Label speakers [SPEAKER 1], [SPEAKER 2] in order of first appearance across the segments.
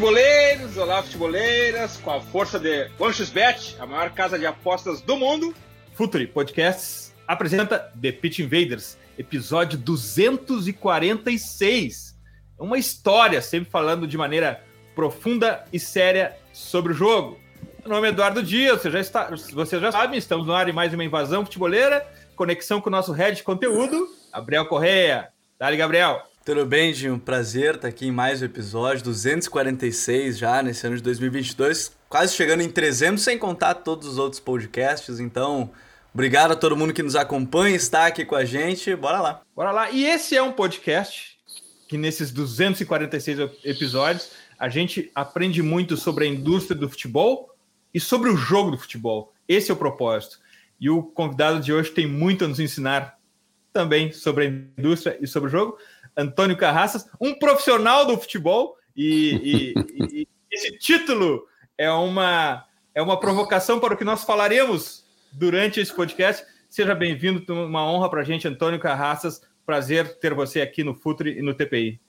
[SPEAKER 1] Futeboleiros! Olá, futeboleiras! Com a força de OneXBet, a maior casa de apostas do mundo, Futuri Podcasts apresenta The Pitch Invaders, episódio 246. Uma história, sempre falando de maneira profunda e séria sobre o jogo. Meu nome é Eduardo Dias, você já, está, você já sabe, estamos no ar em mais uma invasão futeboleira, conexão com o nosso head de conteúdo, Gabriel Correia. Dale, Gabriel!
[SPEAKER 2] Tudo bem, Dinho? Prazer estar aqui em mais um episódio, 246 já nesse ano de 2022, quase chegando em 300, sem contar todos os outros podcasts. Então, obrigado a todo mundo que nos acompanha, está aqui com a gente. Bora lá.
[SPEAKER 1] Bora lá. E esse é um podcast que nesses 246 episódios a gente aprende muito sobre a indústria do futebol e sobre o jogo do futebol. Esse é o propósito. E o convidado de hoje tem muito a nos ensinar também sobre a indústria e sobre o jogo. Antônio Carraças, um profissional do futebol, e, e, e, esse título é uma, é uma provocação para o que nós falaremos durante esse podcast. Seja bem-vindo, uma honra para a gente, Antônio Carraças. Prazer ter você aqui no Futre e no TPI.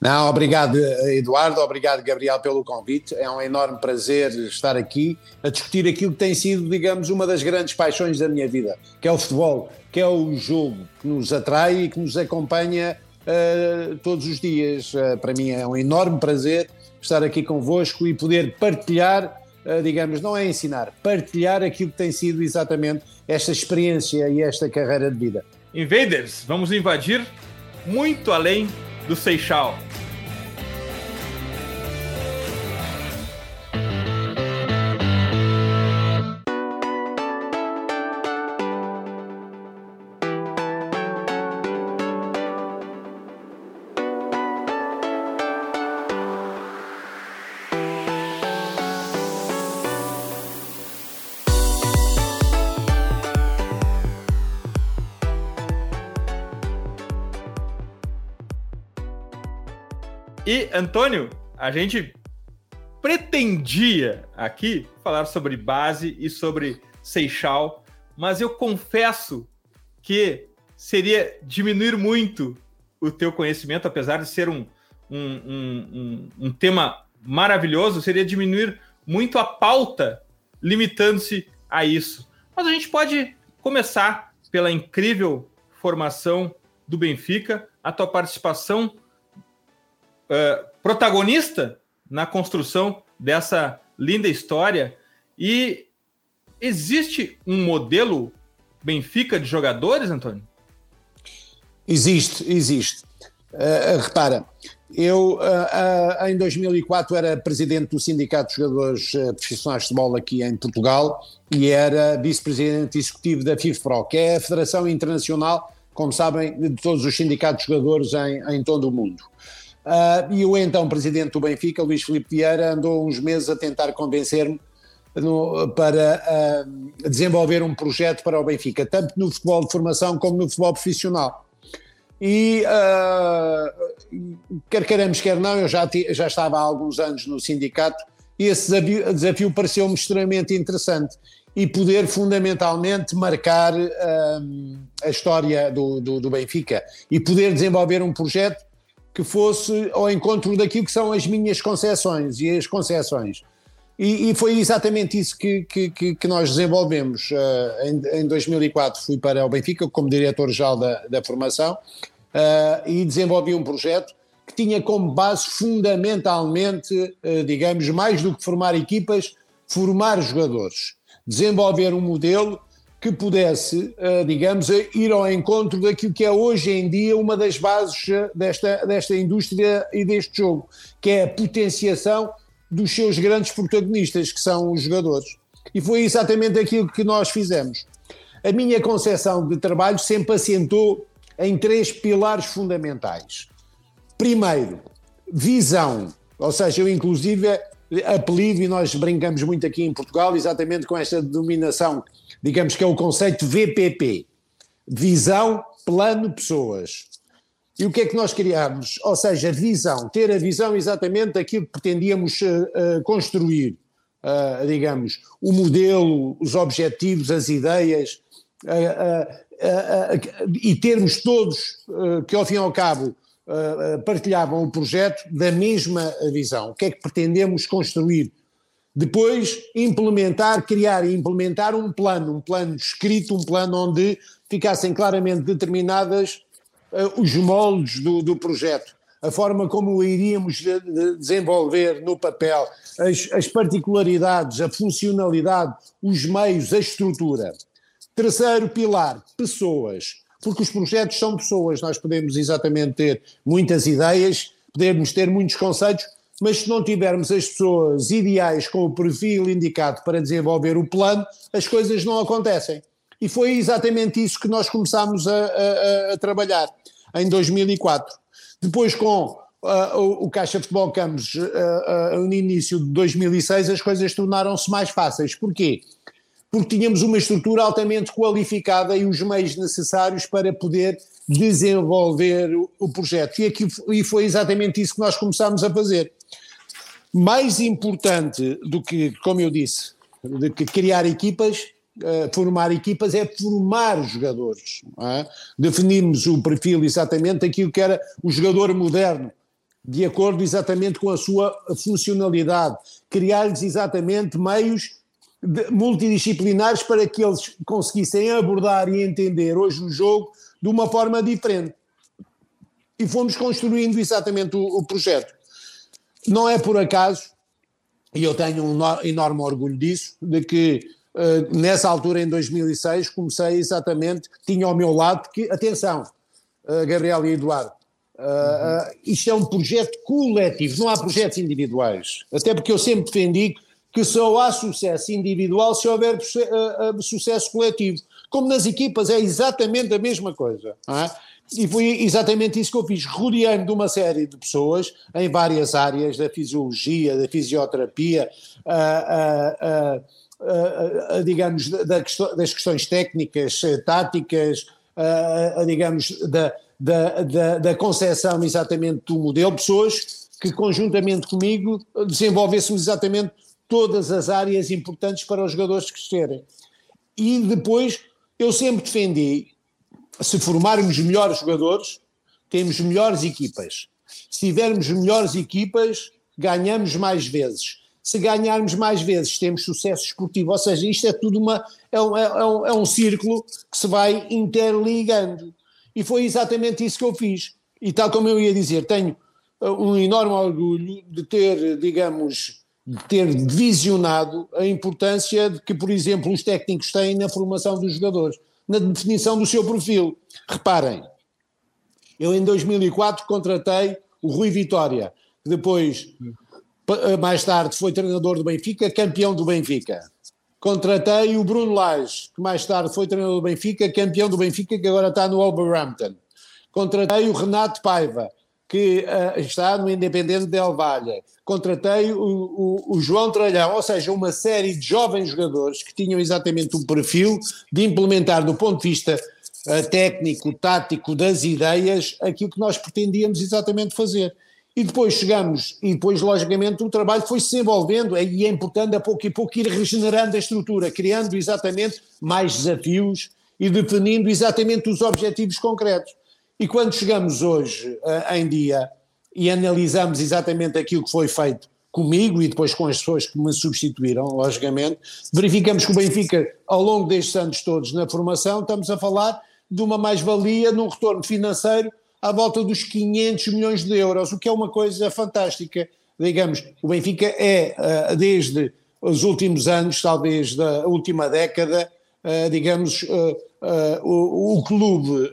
[SPEAKER 3] Não, obrigado Eduardo, obrigado Gabriel pelo convite. É um enorme prazer estar aqui a discutir aquilo que tem sido, digamos, uma das grandes paixões da minha vida, que é o futebol, que é o jogo que nos atrai e que nos acompanha uh, todos os dias. Uh, para mim é um enorme prazer estar aqui convosco e poder partilhar, uh, digamos, não é ensinar, partilhar aquilo que tem sido exatamente esta experiência e esta carreira de vida.
[SPEAKER 1] Invaders, vamos invadir muito além do Seixal. Antônio, a gente pretendia aqui falar sobre base e sobre Seixal, mas eu confesso que seria diminuir muito o teu conhecimento, apesar de ser um, um, um, um tema maravilhoso, seria diminuir muito a pauta, limitando-se a isso. Mas a gente pode começar pela incrível formação do Benfica, a tua participação uh, protagonista na construção dessa linda história. E existe um modelo Benfica de jogadores, Antônio?
[SPEAKER 3] Existe, existe. Uh, repara, eu uh, uh, em 2004 era presidente do Sindicato de Jogadores Profissionais de Futebol aqui em Portugal e era vice-presidente executivo da FIFPRO, que é a Federação Internacional, como sabem, de todos os sindicatos de jogadores em, em todo o mundo. Uh, e o então presidente do Benfica, Luís Filipe Vieira, andou uns meses a tentar convencer-me para uh, desenvolver um projeto para o Benfica, tanto no futebol de formação como no futebol profissional. E uh, quer queiramos, quer não, eu já, já estava há alguns anos no sindicato e esse desafio, desafio pareceu-me extremamente interessante e poder fundamentalmente marcar uh, a história do, do, do Benfica e poder desenvolver um projeto que fosse ao encontro daquilo que são as minhas concessões e as concessões. E, e foi exatamente isso que, que, que nós desenvolvemos. Uh, em, em, 2004 fui para o Benfica como diretor-geral da, da formação uh, e desenvolvi um projeto que tinha como base fundamentalmente, uh, digamos, mais do que formar equipas, formar jogadores. Desenvolver um modelo que pudesse, eh, digamos, ir ao encontro daquilo que é hoje em dia uma das bases eh, desta, desta indústria e deste jogo, que é a potenciação dos seus grandes protagonistas, que são os jogadores. E foi exatamente aquilo que nós fizemos. a minha concepção de trabalho sempre assentou em três pilares fundamentais. Primeiro, visão, ou seja, eu inclusive apelido, e nós brincamos muito aqui em Portugal, exatamente com esta denominação, digamos que é o conceito VPP: visão, plano, pessoas. E o que é que nós criámos? Ou seja, visão, ter a visão exatamente daquilo que pretendíamos uh, uh, construir, uh, digamos, o modelo, os objetivos, as ideias, e termos todos, que ao fim e ao cabo partilhavam o projeto da mesma visão. O que é que pretendemos construir? Depois, implementar, criar e implementar um plano, um plano escrito, um plano onde ficassem claramente determinadas uh, os moldes do, do, projeto, a forma como iríamos de, de desenvolver no papel, as, as particularidades, a funcionalidade, os meios, a estrutura. Terceiro pilar, pessoas, porque os projetos são pessoas, nós podemos exatamente ter muitas ideias, podemos ter muitos conceitos, mas se não tivermos as pessoas ideais com o perfil indicado para desenvolver o plano, as coisas não acontecem. E foi exatamente isso que nós começámos a, a, a trabalhar em 2004. Depois, com uh, o, Caixa Futebol Campos, uh, uh, no início de 2006, as coisas tornaram-se mais fáceis. Porquê? Porque tínhamos uma estrutura altamente qualificada e os meios necessários para poder desenvolver o, o projeto. E, aqui, e foi exatamente isso que nós começámos a fazer. Mais importante do que, como eu disse, de que criar equipas, Uh, formar equipas é formar jogadores. É? Definimos o perfil exatamente daquilo que era o jogador moderno, de acordo exatamente com a sua funcionalidade, criar-lhes exatamente meios multidisciplinares para que eles conseguissem abordar e entender hoje o jogo de uma forma diferente. E fomos construindo exatamente o, o projeto. Não é por acaso, e eu tenho um enorme orgulho disso, de que Uh, nessa altura, em 2006, comecei exatamente, tinha ao meu lado, porque, atenção, uh, Gabriel e Eduardo, uh, uhum. isto é um projeto coletivo, não há projetos individuais. Até porque eu sempre defendi que só há sucesso individual se houver sucesso coletivo. Como nas equipas, é exatamente a mesma coisa. É? E foi exatamente isso que eu fiz, rodeando de uma série de pessoas em várias áreas da fisiologia, da fisioterapia, uh, digamos, da, das questões técnicas, eh, táticas, digamos, da, da, da, da concepção exatamente do modelo, pessoas que conjuntamente comigo desenvolvêssemos exatamente todas as áreas importantes para os jogadores crescerem. E depois eu sempre defendi, se formarmos melhores jogadores, temos melhores equipas. Se tivermos melhores equipas, ganhamos mais vezes se ganharmos mais vezes, temos sucesso esportivo. Ou seja, isto é tudo uma. É um, é um, é um círculo que se vai interligando. E foi exatamente isso que eu fiz. E tal como eu ia dizer, tenho uh, um enorme orgulho de ter, digamos, ter visionado a importância de que, por exemplo, os técnicos têm na formação dos jogadores, na definição do seu perfil. Reparem, eu em 2004 contratei o Rui Vitória, que depois eh, mais tarde foi treinador do Benfica, campeão do Benfica. Contratei o Bruno Lage, que mais tarde foi treinador do Benfica, campeão do Benfica, que agora está no Wolverhampton. Contratei o Renato Paiva, que uh, está no Independente de Valha. Contratei o, o, o, João Tralhão, ou seja, uma série de jovens jogadores que tinham exatamente o perfil de implementar, do ponto de vista uh, técnico, tático, das ideias, aquilo que nós pretendíamos exatamente fazer. E depois chegamos, e depois, logicamente, o trabalho foi se desenvolvendo e é importante a pouco e pouco ir regenerando a estrutura, criando exatamente mais desafios e definindo exatamente os objetivos concretos. E quando chegamos hoje uh, em dia e analisamos exatamente aquilo que foi feito comigo e depois com as pessoas que me substituíram, logicamente, verificamos que o Benfica, ao longo destes anos todos na formação, estamos a falar de uma mais-valia num retorno financeiro à volta dos 500 milhões de euros, o que é uma coisa fantástica. Digamos, o Benfica é, eh, desde os últimos anos, talvez da última década, eh, digamos, o, o clube,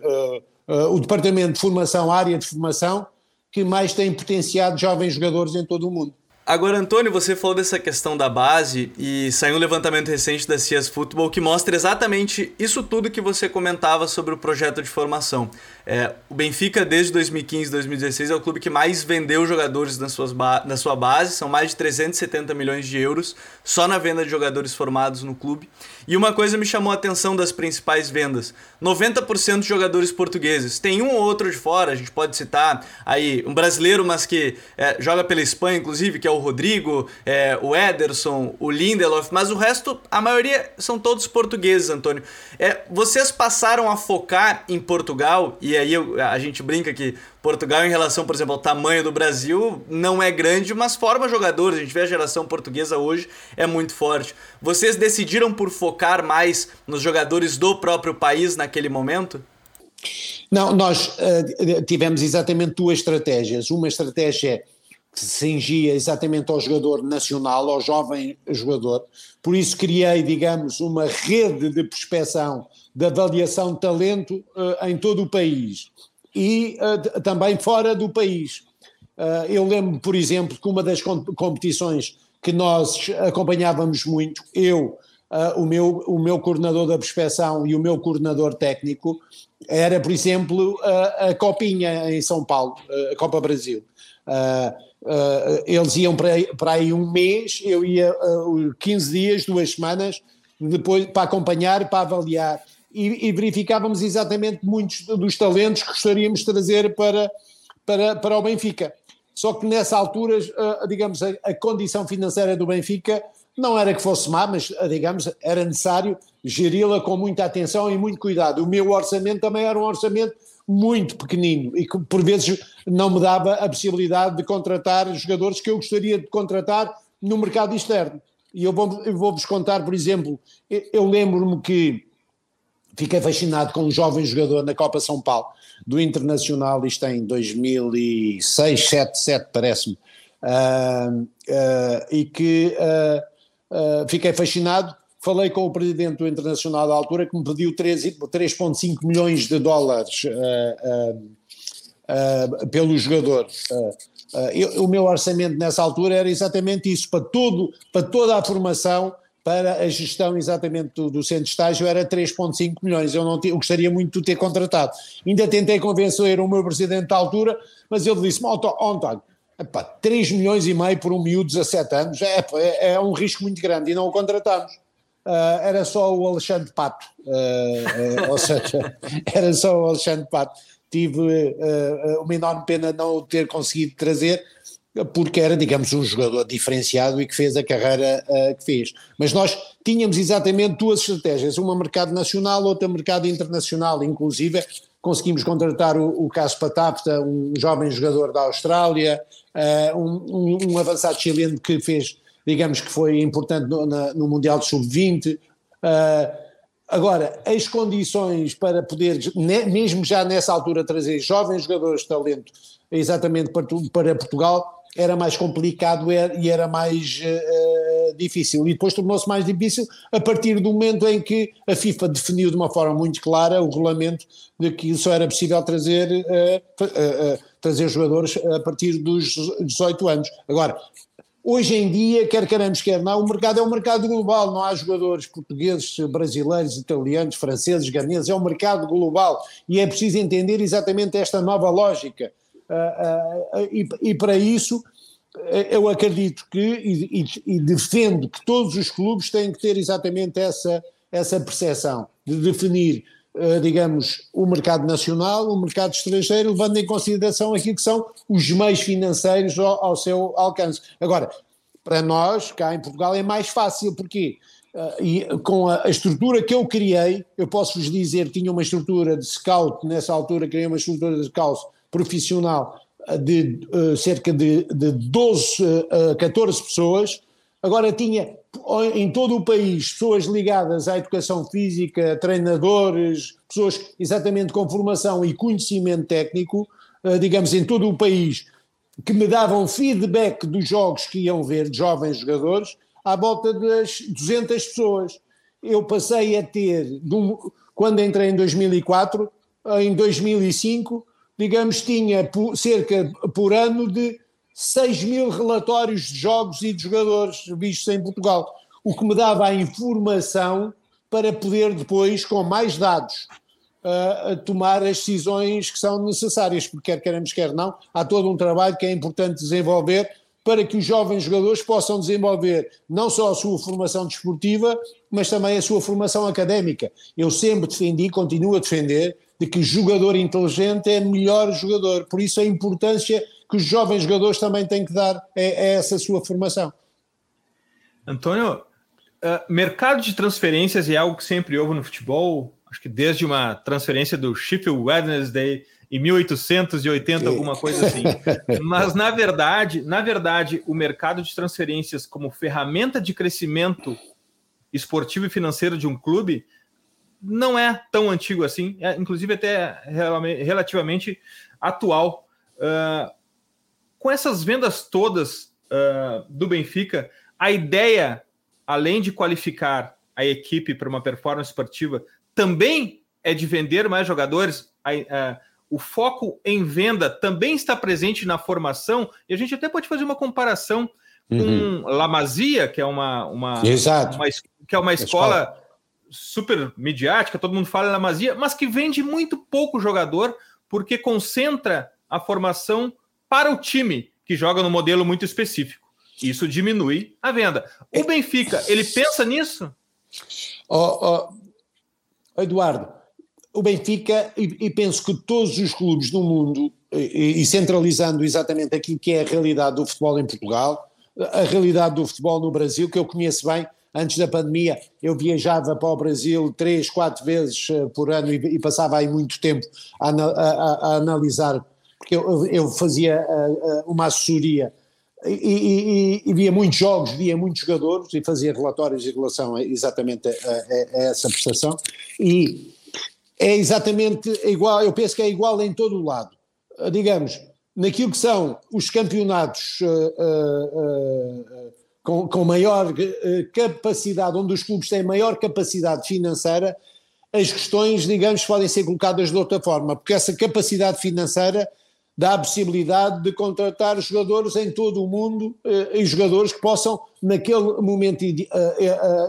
[SPEAKER 3] o departamento de formação, a área de formação, que mais tem potenciado jovens jogadores em todo o mundo.
[SPEAKER 2] Agora, Antônio, você falou dessa questão da base e saiu um levantamento recente da Cias Football que mostra exatamente isso tudo que você comentava sobre o projeto de formação. É, o Benfica, desde 2015 2016, é o clube que mais vendeu jogadores nas suas na sua base, são mais de 370 milhões de euros só na venda de jogadores formados no clube. E uma coisa me chamou a atenção das principais vendas: 90% de jogadores portugueses. Tem um ou outro de fora, a gente pode citar aí um brasileiro, mas que é, joga pela Espanha, inclusive, que é o Rodrigo, é, o Ederson, o Lindelof, mas o resto, a maioria são todos portugueses, Antônio. É, vocês passaram a focar em Portugal, e aí eu, a gente brinca que Portugal, em relação, por exemplo, ao tamanho do Brasil, não é grande, mas forma jogadores. A gente vê a geração portuguesa hoje é muito forte. Vocês decidiram por focar mais nos jogadores do próprio país naquele momento?
[SPEAKER 3] Não, nós uh, tivemos exatamente duas estratégias. Uma estratégia que cingia exatamente ao jogador nacional, ao jovem jogador. Por isso criei, digamos, uma rede de prospeção, de avaliação de talento uh, em todo o país e uh, também fora do país. Uh, eu lembro, por exemplo, que uma das competições que nós acompanhávamos muito, eu, uh, o, meu, o meu coordenador da prospeção e o meu coordenador técnico, era, por exemplo, a Copinha em São Paulo, a Copa Brasil. Eles iam para, para aí um mês, eu ia 15 dias, duas semanas, depois para acompanhar, para avaliar e, e, verificávamos exatamente muitos dos talentos que gostaríamos de trazer para, para, para o Benfica. Só que nessa altura, uh, digamos, a, a, condição financeira do Benfica não era que fosse má, mas, uh, digamos, era necessário geri-la com muita atenção e muito cuidado. O meu orçamento também era um orçamento muito pequenino e que por vezes não me dava a possibilidade de contratar jogadores que eu gostaria de contratar no mercado externo. E eu vou-vos vou contar, por exemplo, eu, lembro-me que fiquei fascinado com um jovem jogador na Copa São Paulo, do Internacional, isto em 2006, 7, 7 parece-me, uh, uh, e que uh, fiquei fascinado. Falei com o presidente do Internacional da altura que me pediu 3,5 milhões de dólares pelo jogador. Eu, o meu orçamento nessa altura era exatamente isso, para, todo, para toda a formação para a gestão exatamente do, do centro de estágio era 3,5 milhões. Eu, não eu gostaria muito de ter contratado. Ainda tentei convencer o meu presidente da altura, mas ele disse-me: António, epá, 3 milhões e meio por um miúdo de 17 anos é, é, é um risco muito grande e não o contratamos. Uh, era só o Alexandre Pato, uh, ou seja, era só o Alexandre Pato. Tive uma enorme pena não o ter conseguido trazer, porque era, digamos, um jogador diferenciado e que fez a carreira uh, que fez. Mas nós tínhamos exatamente duas estratégias, uma mercado nacional, outra mercado internacional, inclusive conseguimos contratar o, o Caso Patapta, um jovem jogador da Austrália, uh, um, um, um, avançado chileno que fez, digamos que foi importante no, na, no Mundial de Sub-20, uh, Agora, as condições para poder, mesmo já nessa altura, trazer jovens jogadores de talento exatamente para, para Portugal, era mais complicado e era mais uh, difícil. E depois tornou-se mais difícil a partir do momento em que a FIFA definiu de uma forma muito clara o regulamento de que só era possível trazer, uh, uh, trazer jogadores a partir dos 18 anos. Agora, hoje em dia, quer queremos, quer não, o mercado é um mercado global, não há jogadores portugueses, brasileiros, italianos, franceses, ganeses, é um mercado global. E é preciso entender exatamente esta nova lógica. Uh, uh, e, e, para isso eu acredito que e, e, defendo que todos os clubes têm que ter exatamente essa, essa percepção de definir, uh, digamos, o mercado nacional, o mercado estrangeiro, levando em consideração aquilo que são os meios financeiros ao, ao seu alcance. Agora, para nós, cá em Portugal, é mais fácil, porque Uh, e com a, a, estrutura que eu criei, eu posso vos dizer, tinha uma estrutura de scout, nessa altura criei uma estrutura de scout profissional de uh, cerca de, de 12 a uh, 14 pessoas, agora tinha em todo o país pessoas ligadas à educação física, treinadores, pessoas exatamente com formação e conhecimento técnico, uh, digamos, em todo o país, que me davam feedback dos jogos que iam ver, de jovens jogadores, à volta das 200 pessoas. Eu passei a ter, quando entrei em 2004, em 2005, digamos, tinha cerca por ano de 6 mil relatórios de jogos e de jogadores vistos em Portugal, o que me dava a informação para poder depois, com mais dados, uh, tomar as decisões que são necessárias, porque quer queremos, quer não, há todo um trabalho que é importante desenvolver para que os jovens jogadores possam desenvolver não só a sua formação desportiva, mas também a sua formação académica. Eu sempre defendi, continuo a defender, de que jogador inteligente é melhor jogador. Por isso a importância que os jovens jogadores também têm que dar a, a essa sua formação.
[SPEAKER 1] Antônio, uh, mercado de transferências é algo que sempre houve no futebol, acho que desde uma transferência do Sheffield Wednesday em 1880, alguma coisa assim. Mas na verdade, na verdade, o mercado de transferências como ferramenta de crescimento esportivo e financeiro de um clube não é tão antigo assim, é, inclusive até relativamente atual. Uh, com essas vendas todas uh, do Benfica, a ideia, além de qualificar a equipe para uma performance esportiva, também é de vender mais jogadores. O foco em venda também está presente na formação, e a gente até pode fazer uma comparação uhum. com Lamazia, que é uma, uma,
[SPEAKER 3] Exato.
[SPEAKER 1] uma que é uma escola super midiática, todo mundo fala em Lamazia, mas que vende muito pouco jogador, porque concentra a formação para o time, que joga no modelo muito específico. Isso diminui a venda. O Benfica, ele pensa nisso?
[SPEAKER 3] Oh, oh, Eduardo, o Benfica, e, e, penso que todos os clubes do mundo, e, e, centralizando exatamente aquilo que é a realidade do futebol em Portugal, a realidade do futebol no Brasil, que eu conheço bem, antes da pandemia eu viajava para o Brasil três, quatro vezes eh, por ano e, e passava aí muito tempo a, a, a analisar, porque eu, eu fazia eh, eh, uma assessoria e, e, e, via muitos jogos, via muitos jogadores e fazia relatórios em relação a, exatamente a, a, a essa prestação e é exatamente igual, eu penso que é igual em todo o lado. Digamos, naquilo que são os campeonatos uh, uh, uh, com, com, maior capacidade, onde os clubes têm maior capacidade financeira, as questões, digamos, podem ser colocadas de outra forma, porque essa capacidade financeira dá a possibilidade de contratar jogadores em todo o mundo e jogadores que possam, naquele momento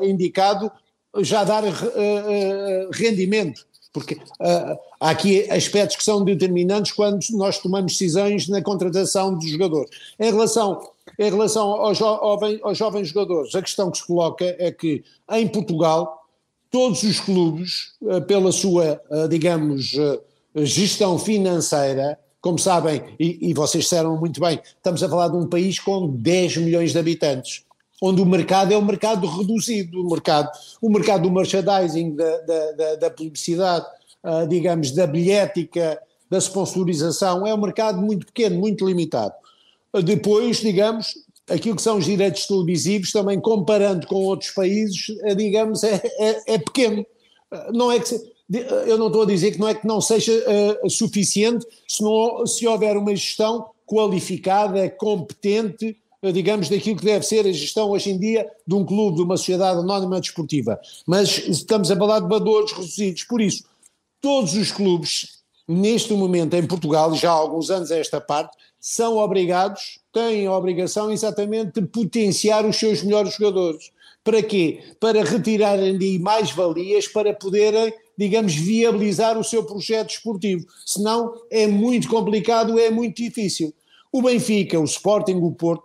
[SPEAKER 3] indicado, já dar rendimento porque uh, há aqui aspectos que são determinantes quando nós tomamos decisões na contratação dos jogadores. Em relação, em relação aos, jovem, aos jovens jogadores, a questão que se coloca é que em Portugal todos os clubes, uh, pela sua, uh, digamos, gestão financeira, como sabem, e, e vocês disseram muito bem, estamos a falar de um país com 10 milhões de habitantes onde o mercado é um mercado reduzido, o mercado, o mercado do merchandising, da, da, da publicidade, uh, digamos, da bilhética, da sponsorização, é um mercado muito pequeno, muito limitado. Uh, depois, digamos, aquilo que são os direitos televisivos, também comparando com outros países, uh, digamos, é, é, é pequeno. não é que se, eu não estou a dizer que não é que não seja suficiente se, não, se houver uma gestão qualificada, competente, digamos, daquilo que deve ser a gestão hoje em dia de um clube, de uma sociedade anónima desportiva. Mas estamos a falar de valores reduzidos. Por isso, todos os clubes, neste momento em Portugal, já há alguns anos a esta parte, são obrigados, têm a obrigação exatamente de potenciar os seus melhores jogadores. Para quê? Para retirarem de mais valias, para poderem, digamos, viabilizar o seu projeto esportivo. Senão é muito complicado, é muito difícil. O Benfica, o Sporting, o Porto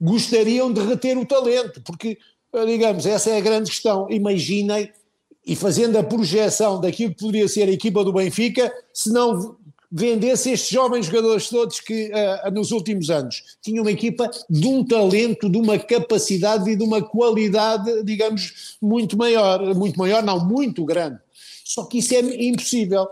[SPEAKER 3] gostariam de reter o talento, porque, eh, digamos, essa é a grande questão. Imaginem, e fazendo a projeção daquilo que poderia ser a equipa do Benfica, se não vendesse estes jovens jogadores todos que uh, nos últimos anos tinham uma equipa de um talento, de uma capacidade e de uma qualidade, digamos, muito maior, muito maior, não, muito grande. Só que isso é impossível,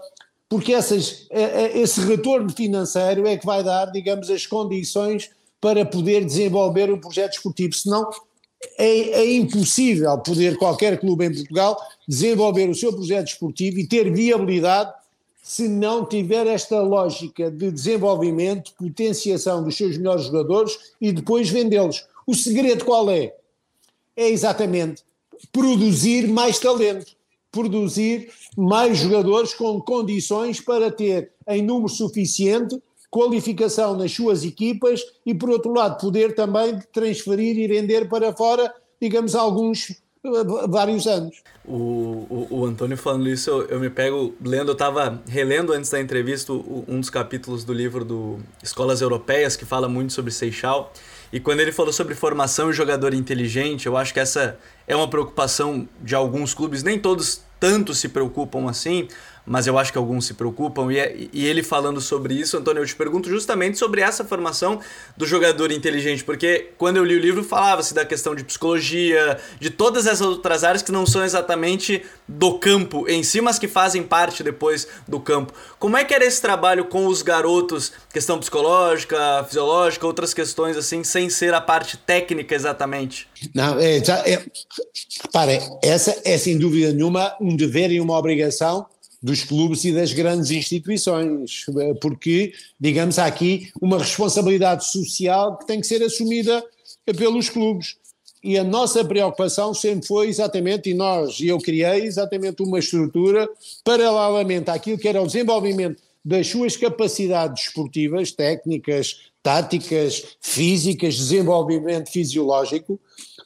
[SPEAKER 3] porque essas, esse retorno financeiro é que vai dar, digamos, as condições para poder desenvolver um projeto esportivo, senão é, é, impossível poder qualquer clube em Portugal desenvolver o seu projeto esportivo e ter viabilidade se não tiver esta lógica de desenvolvimento, potenciação dos seus melhores jogadores e depois vendê-los. O segredo qual é? É exatamente produzir mais talento, produzir mais jogadores com condições para ter em número suficiente qualificação nas suas equipas e, por outro lado, poder também transferir e vender para fora, digamos, alguns vários anos.
[SPEAKER 2] O, o, o Antônio falando isso, eu, eu, me pego lendo, eu estava relendo antes da entrevista um dos capítulos do livro do Escolas Europeias, que fala muito sobre Seixal. E quando ele falou sobre formação e jogador inteligente, eu acho que essa é uma preocupação de alguns clubes, nem todos tanto se preocupam assim, mas eu acho que alguns se preocupam. E, é, e, ele falando sobre isso, Antônio, eu te pergunto justamente sobre essa formação do jogador inteligente, porque quando eu li o livro falava-se da questão de psicologia, de todas essas outras áreas que não são exatamente do campo em si, mas que fazem parte depois do campo. Como é que era esse trabalho com os garotos, questão psicológica, fisiológica, outras questões assim, sem ser a parte técnica exatamente?
[SPEAKER 3] Não, é, é, repare, essa é sem dúvida nenhuma um dever e uma obrigação dos clubes e das grandes instituições, porque, digamos, há aqui uma responsabilidade social que tem que ser assumida pelos clubes. E a nossa preocupação sempre foi exatamente, e nós, e eu criei exatamente uma estrutura paralelamente àquilo que era o desenvolvimento das suas capacidades esportivas, técnicas, táticas, físicas, desenvolvimento fisiológico,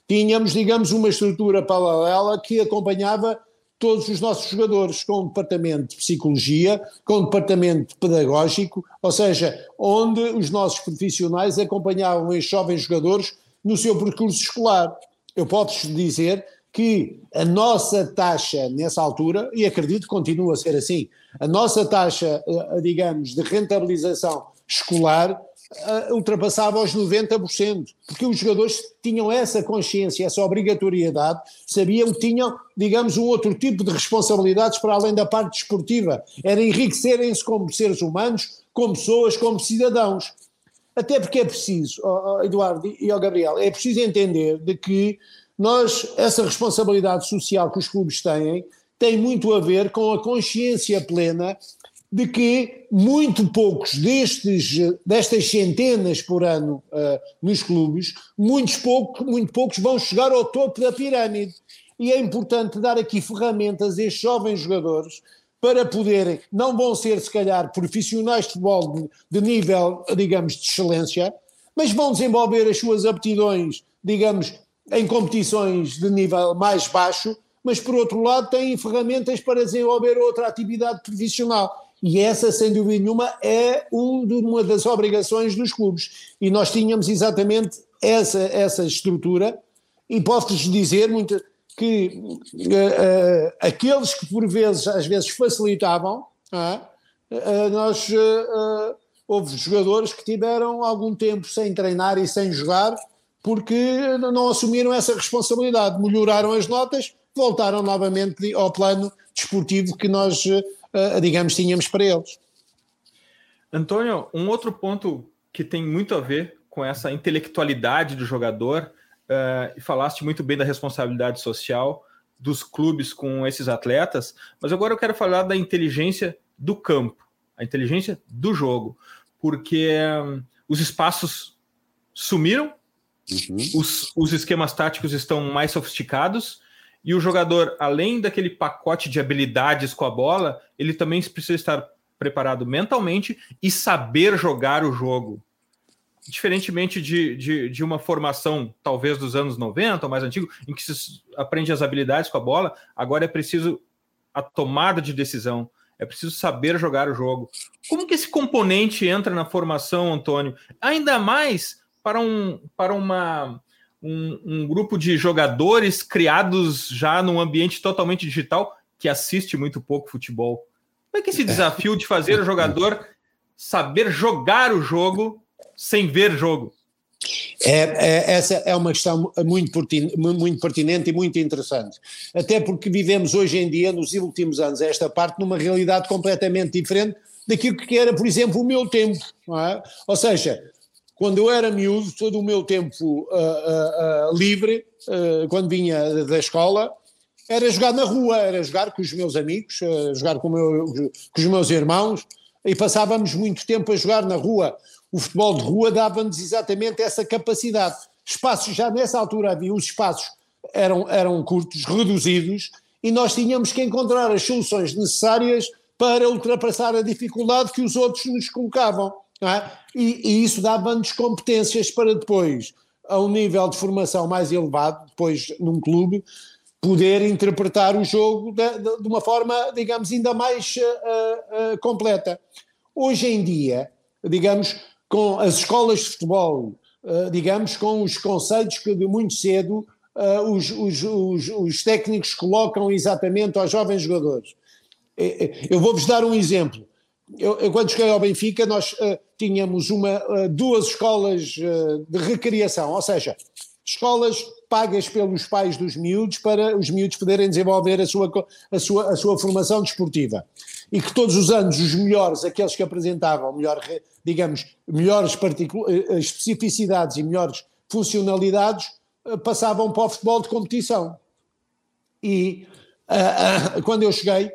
[SPEAKER 3] tínhamos, digamos, uma estrutura paralela que acompanhava todos os nossos jogadores com um departamento de psicologia, com um departamento pedagógico, ou seja, onde os nossos profissionais acompanhavam os jovens jogadores no seu percurso escolar. Eu posso dizer que a nossa taxa nessa altura, e acredito que continua a ser assim, a nossa taxa, eh, digamos, de rentabilização escolar uh, ultrapassava os 90%, porque os jogadores tinham essa consciência, essa obrigatoriedade, sabiam que tinham, digamos, um outro tipo de responsabilidades para além da parte desportiva, era enriquecerem-se como seres humanos, como pessoas, como cidadãos. Até porque é preciso, oh, oh, Eduardo e oh, Gabriel, é preciso entender de que nós, essa responsabilidade social que os clubes têm, tem muito a ver com a consciência plena de que muito poucos destes, destas centenas por ano uh, nos clubes, muitos pouco, muito poucos vão chegar ao topo da pirâmide. E é importante dar aqui ferramentas a estes jovens jogadores para poderem, não vão ser se calhar profissionais de futebol de, de nível, digamos, de excelência, mas vão desenvolver as suas aptidões, digamos, em competições de nível mais baixo, mas por outro lado têm ferramentas para desenvolver outra atividade profissional. E essa, sem dúvida nenhuma, é um uma das obrigações dos clubes. E nós tínhamos exatamente essa, essa estrutura, e posso-vos dizer muito, que uh, uh, aqueles que por vezes, às vezes, facilitavam, uh, nós, houve jogadores que tiveram algum tempo sem treinar e sem jogar, porque não assumiram essa responsabilidade, melhoraram as notas, voltaram novamente ao plano desportivo que nós digamos, tínhamos para eles.
[SPEAKER 1] Antônio, um outro ponto que tem muito a ver com essa intelectualidade do jogador, uh, e falaste muito bem da responsabilidade social dos clubes com esses atletas, mas agora eu quero falar da inteligência do campo, a inteligência do jogo, porque um, os espaços sumiram, uhum. os, os esquemas táticos estão mais sofisticados, e o jogador, além daquele pacote de habilidades com a bola, ele também precisa estar preparado mentalmente e saber jogar o jogo. Diferentemente de, de, de, uma formação, talvez dos anos 90 ou mais antigo, em que se aprende as habilidades com a bola, agora é preciso a tomada de decisão, é preciso saber jogar o jogo. Como que esse componente entra na formação, Antônio? Ainda mais para, um, para uma um, um grupo de jogadores criados já num ambiente totalmente digital que assiste muito pouco futebol. Como é que esse é. desafio de fazer o jogador saber jogar o jogo sem ver jogo?
[SPEAKER 3] É, é, essa é uma questão muito, muito pertinente e muito interessante. Até porque vivemos hoje em dia, nos últimos anos, esta parte, numa realidade completamente diferente daquilo que era, por exemplo, o meu tempo. É? Ou seja, quando eu era miúdo, todo o meu tempo uh, uh, uh, livre, quando vinha da escola, era jogar na rua, era jogar com os meus amigos, jogar com, meu, com, os meus irmãos, e passávamos muito tempo a jogar na rua. O futebol de rua dava-nos exatamente essa capacidade. Espaços, já nessa altura havia os espaços eram, eram curtos, reduzidos, e nós tínhamos que encontrar as soluções necessárias para ultrapassar a dificuldade que os outros nos colocavam. É? e, e, isso dava-nos competências para depois, a um nível de formação mais elevado, depois num clube, poder interpretar o jogo de, de, de uma forma, digamos, ainda mais uh, uh, completa. Hoje em dia, digamos, com as escolas de futebol, uh, digamos, com os conceitos que de muito cedo os, os, os, os técnicos colocam exatamente aos jovens jogadores. Eu vou-vos dar um exemplo. Eu, eu, quando cheguei ao Benfica, nós uh, tínhamos uma, uh, duas escolas uh, de recriação, ou seja, escolas pagas pelos pais dos miúdos para os miúdos poderem desenvolver a sua, a sua, a sua formação desportiva. E que todos os anos os melhores, aqueles que apresentavam melhor, digamos, melhores especificidades e melhores funcionalidades, passavam para o futebol de competição. E quando eu cheguei,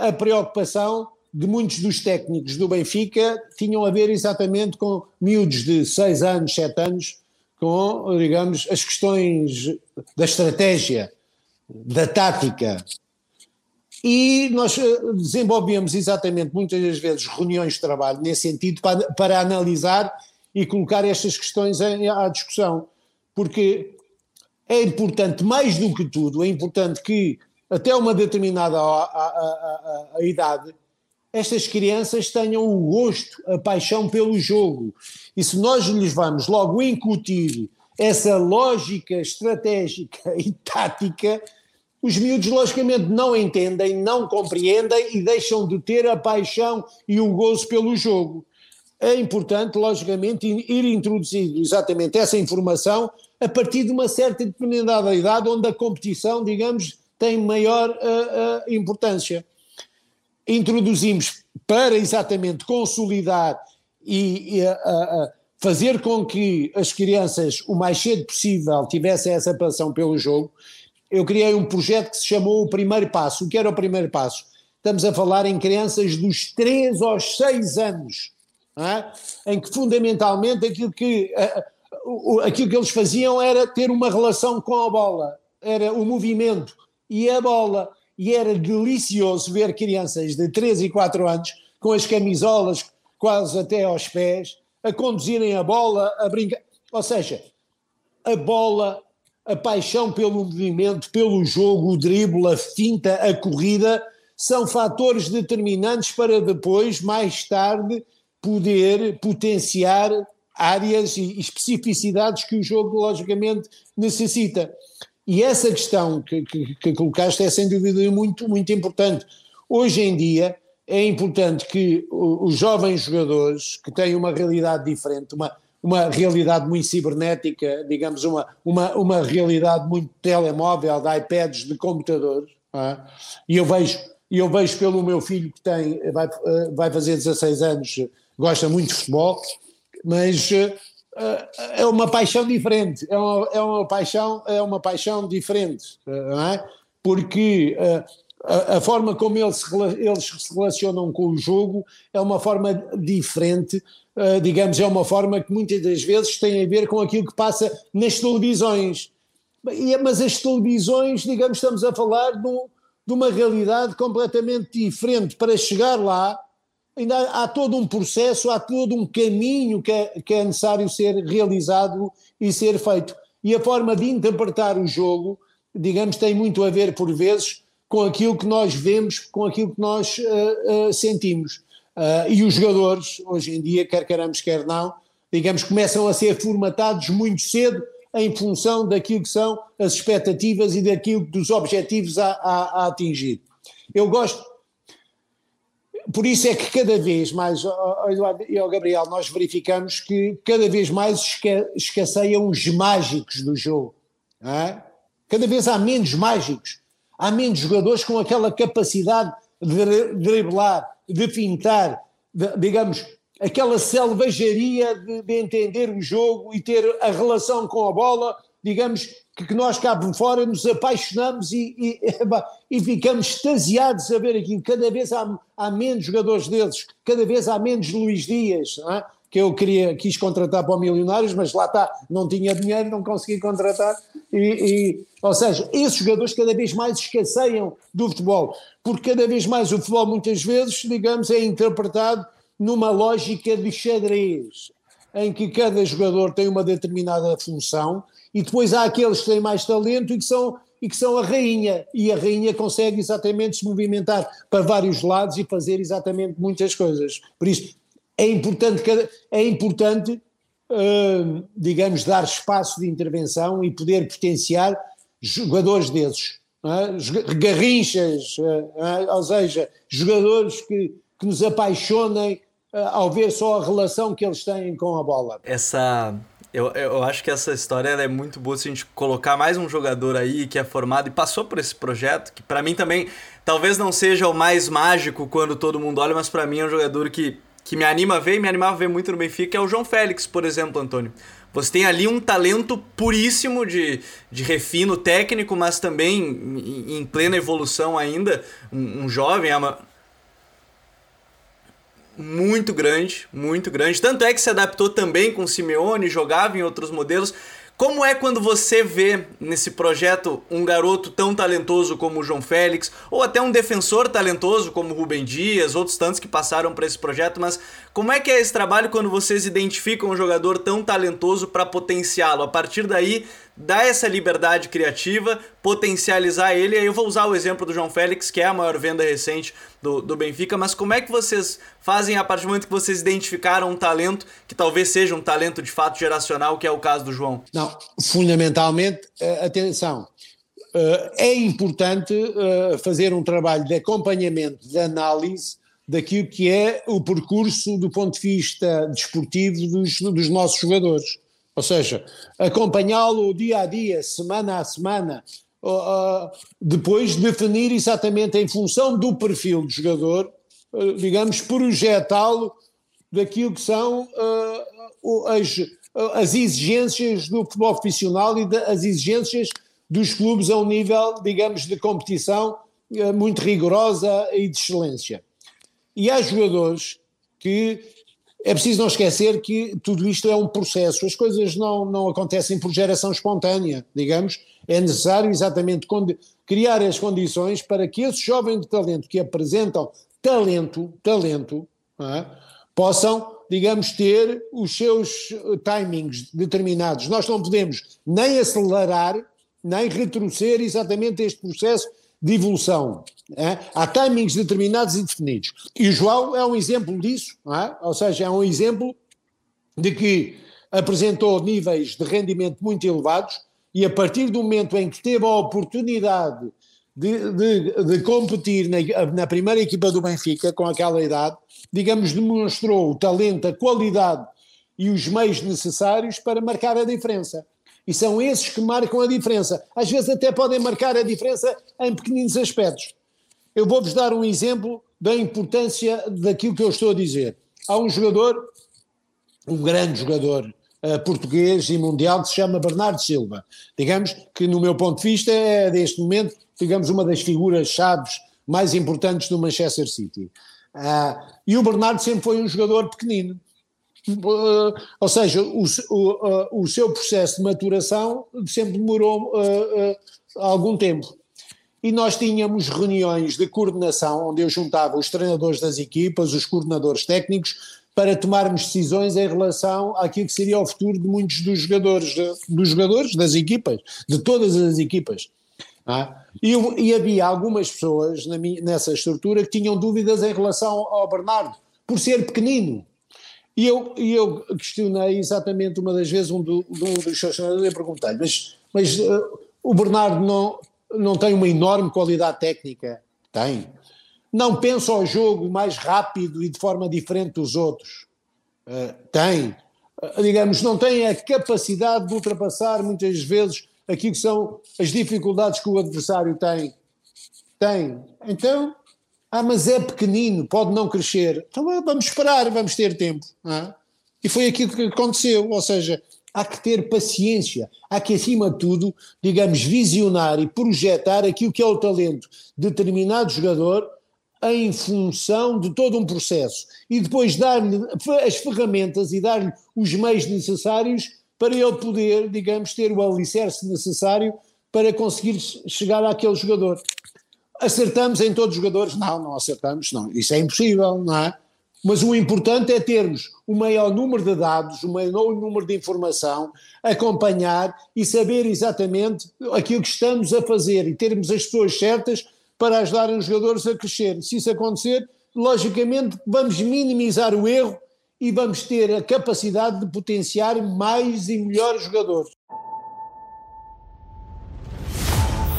[SPEAKER 3] a preocupação de muitos dos técnicos do Benfica tinham a ver exatamente com miúdos de 6 anos, 7 anos, com, digamos, as questões da estratégia, da tática. E nós eh, desenvolvíamos exatamente muitas das vezes reuniões de trabalho nesse sentido para, para analisar e colocar estas questões à discussão. Porque é importante, mais do que tudo, é importante que até uma determinada a, a, a idade estas crianças tenham o gosto, a paixão pelo jogo. E se nós lhes vamos logo incutir essa lógica estratégica e tática, os miúdos logicamente não entendem, não compreendem e deixam de ter a paixão e o gozo pelo jogo. É importante, logicamente, ir introduzindo exatamente essa informação a partir de uma certa determinada idade, onde a competição, digamos, tem maior uh, uh, importância introduzimos para exatamente consolidar e, e a, a fazer com que as crianças o mais cedo possível tivessem essa paixão pelo jogo, eu criei um projeto que se chamou o Primeiro Passo. O que era o Primeiro Passo? Estamos a falar em crianças dos 3 aos 6 anos, é? em que fundamentalmente aquilo que, aquilo que eles faziam era ter uma relação com a bola, era o movimento e a bola e era delicioso ver crianças de 3 e 4 anos com as camisolas quase até aos pés, a conduzirem a bola, a brincar. Ou seja, a bola, a paixão pelo movimento, pelo jogo, o drible, a finta, a corrida, são fatores determinantes para depois, mais tarde, poder potenciar áreas e especificidades que o jogo, logicamente, necessita. E essa questão que, que, que colocaste é sem dúvida muito, muito importante. Hoje em dia é importante que os jovens jogadores que têm uma realidade diferente, uma, uma realidade muito cibernética, digamos, uma, uma, uma realidade muito telemóvel, de iPads, de computadores, é? e eu vejo, eu vejo pelo meu filho que tem, vai, vai fazer 16 anos, gosta muito de futebol, mas é uma paixão diferente, é uma, é uma paixão, é uma paixão diferente, não é? Porque eh, a, a, forma como eles eles se relacionam com o jogo é uma forma diferente, uh, digamos, é uma forma que muitas das vezes tem a ver com aquilo que passa nas televisões. E, mas as televisões, digamos, estamos a falar de, um, de uma realidade completamente diferente. Para chegar lá, ainda há, todo um processo, há todo um caminho que é, que é necessário ser realizado e ser feito. E a forma de interpretar o jogo, digamos, tem muito a ver, por vezes, com aquilo que nós vemos, com aquilo que nós uh, uh, sentimos. Uh, e os jogadores, hoje em dia, quer queiramos, quer não, digamos, começam a ser formatados muito cedo em função daquilo que são as expectativas e daquilo dos objetivos a, a, a atingir. Eu gosto, por isso é que cada vez mais, Eduardo e Gabriel, nós verificamos que cada vez mais escasseiam os mágicos do jogo. É? Cada vez há menos mágicos, há menos jogadores com aquela capacidade de driblar, de fintar, de, digamos, aquela selvageria de, de entender o jogo e ter a relação com a bola, digamos, que nós cá por fora nos apaixonamos e, e, e, ficamos extasiados a ver aquilo. Cada vez há, há menos jogadores deles, cada vez há menos Luís Dias, é? que eu queria, quis contratar para o Milionários, mas lá está, não tinha dinheiro, não consegui contratar. E, e, ou seja, esses jogadores cada vez mais escasseiam do futebol, porque cada vez mais o futebol, muitas vezes, digamos, é interpretado numa lógica de xadrez, em que cada jogador tem uma determinada função e depois há aqueles que têm mais talento e que são, e que são a rainha, e a rainha consegue exatamente se movimentar para vários lados e fazer exatamente muitas coisas. Por isso, é importante, é importante uh, digamos, dar espaço de intervenção e poder potenciar jogadores desses. É? Garrinchas, uh, ou seja, jogadores que, que nos apaixonem uh, ao ver só a relação que eles têm com a bola.
[SPEAKER 2] Essa eu, eu acho que essa história é muito boa se a gente colocar mais um jogador aí que é formado e passou por esse projeto, que para mim também talvez não seja o mais mágico quando todo mundo olha, mas para mim é um jogador que, que me anima a ver e me animava a ver muito no Benfica, é o João Félix, por exemplo, Antônio. Você tem ali um talento puríssimo de, de refino técnico, mas também em, em plena evolução ainda, um, um jovem, muito grande, muito grande. Tanto é que se adaptou também com o Simeone, jogava em outros modelos. Como é quando você vê nesse projeto um garoto tão talentoso como o João Félix, ou até um defensor talentoso como o Rubem Dias, outros tantos que passaram por esse projeto, mas como é que é esse trabalho quando vocês identificam um jogador tão talentoso para potenciá-lo? A partir daí, dar essa liberdade criativa, potencializar ele. Aí eu vou usar o exemplo do João Félix, que é a maior venda recente do, do Benfica, mas como é que vocês fazem a partir do momento que vocês identificaram um talento que talvez seja um talento de fato geracional, que é o caso do João?
[SPEAKER 3] Não, fundamentalmente, eh, atenção, eh, é importante eh, fazer um trabalho de acompanhamento, de análise daquilo que é o percurso do ponto de vista desportivo dos, dos nossos jogadores ou seja, acompanhá-lo dia a dia, semana a semana, uh, depois definir exatamente em função do perfil do jogador, uh, digamos, projetá-lo daquilo que são uh, as, as exigências do futebol profissional e as exigências dos clubes a um nível, digamos, de competição muito rigorosa e de excelência. E há jogadores que é preciso não esquecer que tudo isto é um processo, as coisas não, não acontecem por geração espontânea, digamos, é necessário exatamente criar as condições para que esses jovens de talento que apresentam talento, talento, é? possam, digamos, ter os seus timings determinados. Nós não podemos nem acelerar, nem retroceder exatamente este processo de evolução. É? Há timings determinados e definidos. E o João é um exemplo disso, é? ou seja, é um exemplo de que apresentou níveis de rendimento muito elevados e a partir do momento em que teve a oportunidade de, de, de competir na, na, primeira equipa do Benfica, com aquela idade, digamos, demonstrou o talento, a qualidade e os meios necessários para marcar a diferença. E são esses que marcam a diferença. Às vezes até podem marcar a diferença em pequeninos aspectos. Eu vou-vos dar um exemplo da importância daquilo que eu estou a dizer. Há um jogador, um grande jogador uh, português e mundial que se chama Bernardo Silva. Digamos que, no meu ponto de vista, é neste momento, digamos, uma das figuras chaves mais importantes do Manchester City. Uh, e o Bernardo sempre foi um jogador pequenino. Uh, ou seja, o, o, o, seu processo de maturação sempre demorou algum tempo e nós tínhamos reuniões de coordenação onde eu juntava os treinadores das equipas, os coordenadores técnicos, para tomarmos decisões em relação àquilo que seria o futuro de muitos dos jogadores, dos jogadores das equipas, de todas as equipas. Ah? E, e, havia algumas pessoas minha, nessa estrutura que tinham dúvidas em relação ao Bernardo, por ser pequenino. E eu, eu questionei exatamente uma das vezes um, do, um dos seus treinadores e perguntei-lhe, mas, mas uh, o Bernardo não, não tem uma enorme qualidade técnica? Tem. Não pensa ao jogo mais rápido e de forma diferente dos outros? Uh, tem. Uh, digamos, não tem a capacidade de ultrapassar muitas vezes aquilo que são as dificuldades que o adversário tem? Tem. Então, ah, mas é pequenino, pode não crescer. Então vamos esperar, vamos ter tempo. É? E foi aquilo que aconteceu. Ou seja, há que ter paciência, há que, acima de tudo, digamos, visionar e projetar aquilo que é o talento de determinado jogador em função de todo um processo e depois dar-lhe as ferramentas e dar-lhe os meios necessários para ele poder, digamos, ter o alicerce necessário para conseguir chegar àquele jogador. Acertamos em todos os jogadores? Não, não acertamos, não. Isso é impossível, não é? Mas o importante é termos o maior número de dados, o maior número de informação, acompanhar e saber exatamente aquilo que estamos a fazer e termos as pessoas certas para ajudarem os jogadores a crescer. Se isso acontecer, logicamente vamos minimizar o erro e vamos ter a capacidade de potenciar mais e melhores jogadores.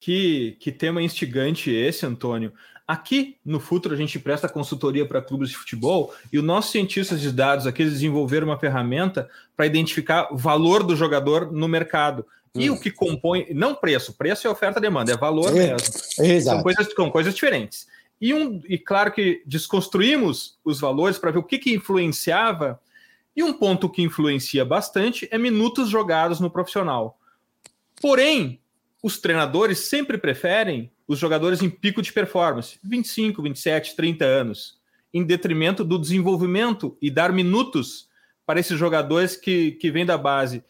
[SPEAKER 1] Que, que tema instigante esse, Antônio. Aqui no Futuro a gente presta consultoria para clubes de futebol e os nossos cientistas de dados aqui desenvolveram uma ferramenta para identificar o valor do jogador no mercado. E hum. o que compõe, não preço, preço é oferta demanda, é valor mesmo.
[SPEAKER 3] É,
[SPEAKER 1] são, coisas, são coisas diferentes. E, um, e claro que desconstruímos os valores para ver o que, que influenciava. E um ponto que influencia bastante é minutos jogados no profissional. Porém, os treinadores sempre preferem os jogadores em pico de performance, 25, 27, 30 anos, em detrimento do desenvolvimento e dar minutos para esses jogadores que, que vêm da base.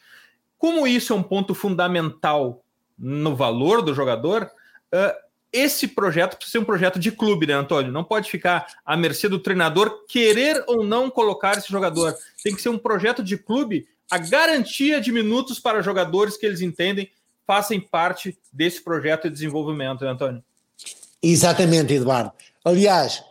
[SPEAKER 1] Como isso é um ponto fundamental no valor do jogador, uh, esse projeto precisa ser um projeto de clube, né, Antônio? Não pode ficar à mercê do treinador querer ou não colocar esse jogador. Tem que ser um projeto de clube, a garantia de minutos para jogadores que eles entendem façam parte desse projeto de desenvolvimento, né, Antônio?
[SPEAKER 3] Exatamente, Eduardo. Aliás,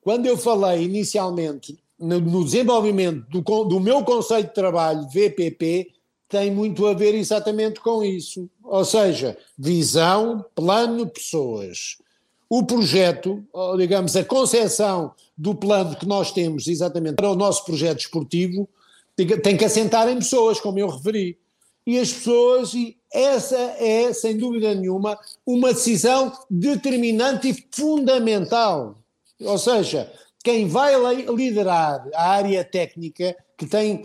[SPEAKER 3] quando eu falei inicialmente no, no desenvolvimento do, do meu conceito de trabalho, VPP, tem muito a ver exatamente com isso. Ou seja, visão, plano, pessoas. O projeto, digamos, a concepção do plano que nós temos exatamente para o nosso projeto esportivo tem que assentar em pessoas, como eu referi e as pessoas, e essa é, sem dúvida nenhuma, uma decisão determinante e fundamental. Ou seja, quem vai liderar a área técnica, que tem,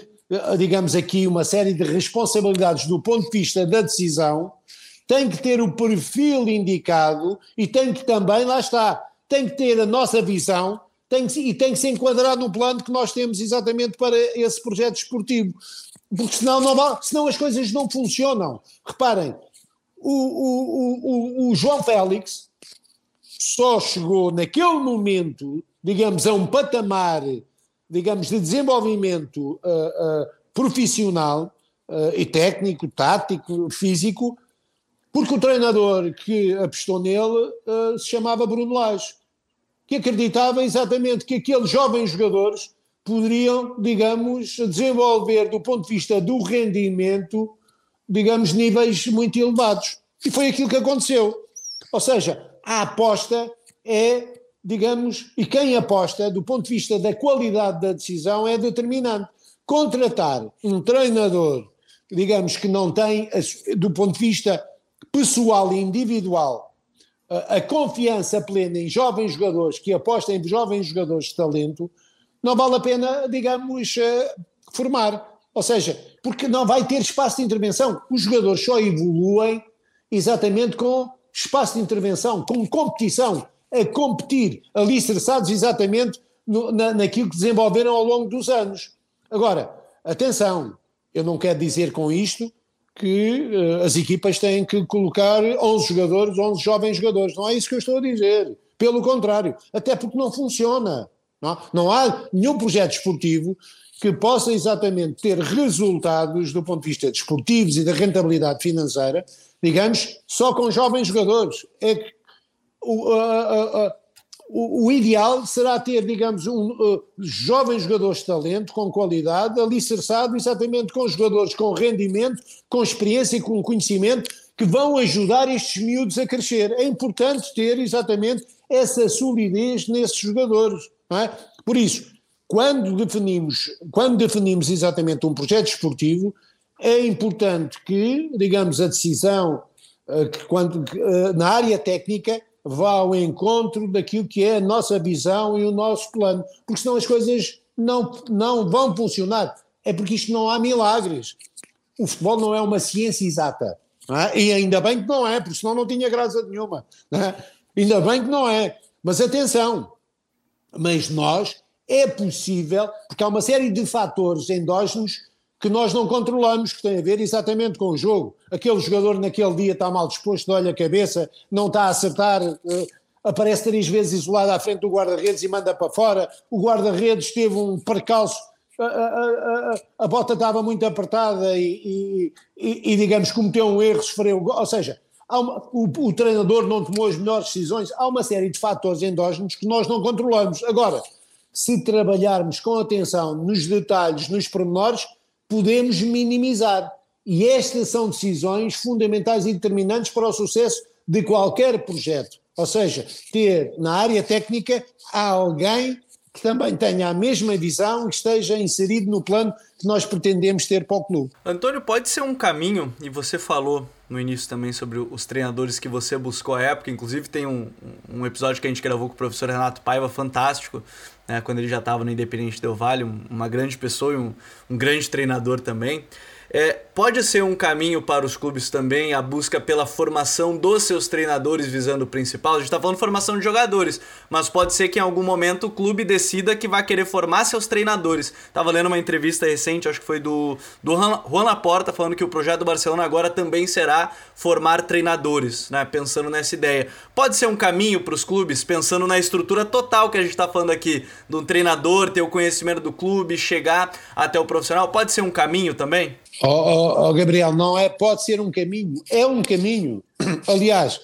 [SPEAKER 3] digamos aqui, uma série de responsabilidades do ponto de vista da decisão, tem que ter o perfil indicado e tem que também, lá está, tem que ter a nossa visão tem que, e tem que se enquadrar no plano que nós temos exatamente para esse projeto esportivo porque senão, não, senão as coisas não funcionam. Reparem, o, o, o, o João Félix só chegou naquele momento, digamos, a um patamar, digamos, de desenvolvimento uh, uh, profissional uh, e técnico, tático, físico, porque o treinador que apostou nele se chamava Bruno Lage, que acreditava exatamente que aqueles jovens jogadores poderiam, digamos, desenvolver do ponto de vista do rendimento, digamos, níveis muito elevados. E foi aquilo que aconteceu. Ou seja, a aposta é, digamos, e quem aposta do ponto de vista da qualidade da decisão é determinante. Contratar um treinador, digamos, que não tem, do ponto de vista pessoal e individual, a, confiança plena em jovens jogadores, que apostam em jovens jogadores de talento, não vale a pena, digamos, eh, formar. Ou seja, porque não vai ter espaço de intervenção. Os jogadores só evoluem exatamente com espaço de intervenção, com competição, a competir, ali estressados exatamente no, na, naquilo que desenvolveram ao longo dos anos. Agora, atenção, eu não quero dizer com isto que uh, as equipas têm que colocar 11 jogadores, 11 jovens jogadores. Não é isso que eu estou a dizer. Pelo contrário, até porque não funciona. Não, não há nenhum projeto esportivo que possa exatamente ter resultados do ponto de vista desportivos e da rentabilidade financeira, digamos, só com jovens jogadores. É que o, a, a, o, ideal será ter, digamos, um, uh, jovens jogadores de talento, com qualidade, alicerçado exatamente com jogadores com rendimento, com experiência e com conhecimento, que vão ajudar estes miúdos a crescer. É importante ter exatamente essa solidez nesses jogadores. É? Por isso, quando definimos, quando definimos exatamente um projeto esportivo, é importante que, digamos, a decisão uh, que quando, uh, na área técnica vá ao encontro daquilo que é a nossa visão e o nosso plano, porque senão as coisas não, não vão funcionar. É porque isto não há milagres. O futebol não é uma ciência exata. É? E ainda bem que não é, porque senão não tinha graça nenhuma. É? Ainda bem que não é. Mas atenção, mas nós é possível, porque há uma série de fatores endógenos que nós não controlamos, que têm a ver exatamente com o jogo. Aquele jogador naquele dia está mal disposto, olha a cabeça, não está a acertar, uh, aparece três vezes isolado à frente do guarda-redes e manda para fora. O guarda-redes teve um percalço, a, a, a, a, bota estava muito apertada e, e, e, e, digamos, cometeu um erro, sofreu. Ou seja, uma, o, o treinador não tomou as melhores decisões. Há uma série de fatores endógenos que nós não controlamos. Agora, se trabalharmos com atenção nos detalhes, nos pormenores, podemos minimizar. E estas são decisões fundamentais e determinantes para o sucesso de qualquer projeto. Ou seja, ter na área técnica alguém que também tenha a mesma visão, que esteja inserido no plano que nós pretendemos ter para o clube.
[SPEAKER 2] Antônio, pode ser um caminho, e você falou no início também sobre os treinadores que você buscou à época, inclusive tem um, um episódio que a gente gravou com o professor Renato Paiva, fantástico, né, quando ele já estava no Independente Del Vale, uma grande pessoa e um, um grande treinador também. É, pode ser um caminho para os clubes também a busca pela formação dos seus treinadores visando o principal? A gente está falando formação de jogadores, mas pode ser que em algum momento o clube decida que vai querer formar seus treinadores. Estava lendo uma entrevista recente, acho que foi do, do Juan Laporta, falando que o projeto do Barcelona agora também será formar treinadores, né? pensando nessa ideia. Pode ser um caminho para os clubes, pensando na estrutura total que a gente está falando aqui, do treinador ter o conhecimento do clube, chegar até o profissional, pode ser um caminho também?
[SPEAKER 3] Oh, oh, oh, Gabriel, não é, pode ser um caminho, é um caminho. Aliás,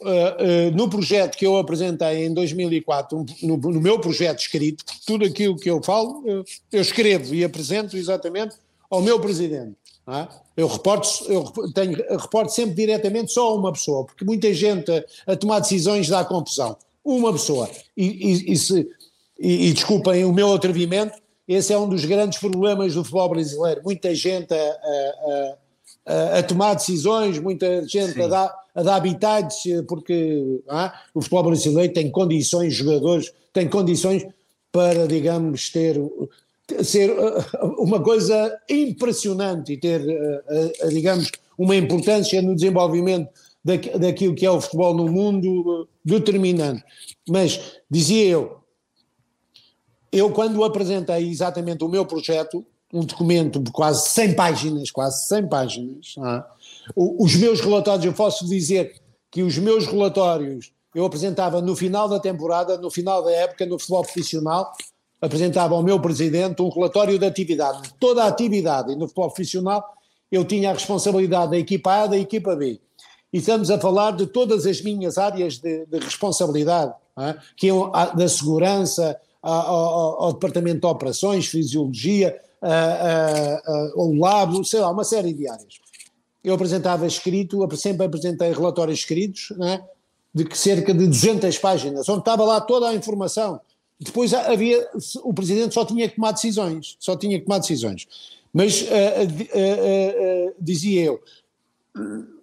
[SPEAKER 3] uh, uh, no projeto que eu apresentei em 2004, no, no, meu projeto escrito, tudo aquilo que eu falo, eu, eu escrevo e apresento exatamente ao meu presidente. É? Eu, reporto, eu tenho, reporto sempre diretamente só a uma pessoa, porque muita gente a, a tomar decisões dá confusão. Uma pessoa. E, e, e, se, e, e desculpem o meu atrevimento, esse é um dos grandes problemas do futebol brasileiro. Muita gente a, a, a, tomar decisões, muita gente a dar, a dar habitats, porque ah, o futebol brasileiro tem condições, jogadores têm condições para, digamos, ter ser uma coisa impressionante e ter, digamos, uma importância no desenvolvimento daquilo que é o futebol no mundo determinante. Mas, dizia eu, eu, quando apresentei exatamente o meu projeto, um documento de quase 100 páginas, quase 100 páginas, é? os meus relatórios, eu posso dizer que os meus relatórios eu apresentava no final da temporada, no final da época, no futebol profissional, apresentava ao meu presidente um relatório de atividade, de toda a atividade, e no futebol profissional eu tinha a responsabilidade da equipa A e da equipa B. E estamos a falar de todas as minhas áreas de, de responsabilidade, é? que é da segurança, ao, ao Departamento de Operações, Fisiologia, ao Labo, sei lá, uma série de áreas. Eu apresentava escrito, sempre apresentei relatórios escritos, né, de que cerca de 200 páginas, onde estava lá toda a informação. Depois havia, o Presidente só tinha que tomar decisões, só tinha que tomar decisões. Mas uh, uh, uh, dizia eu,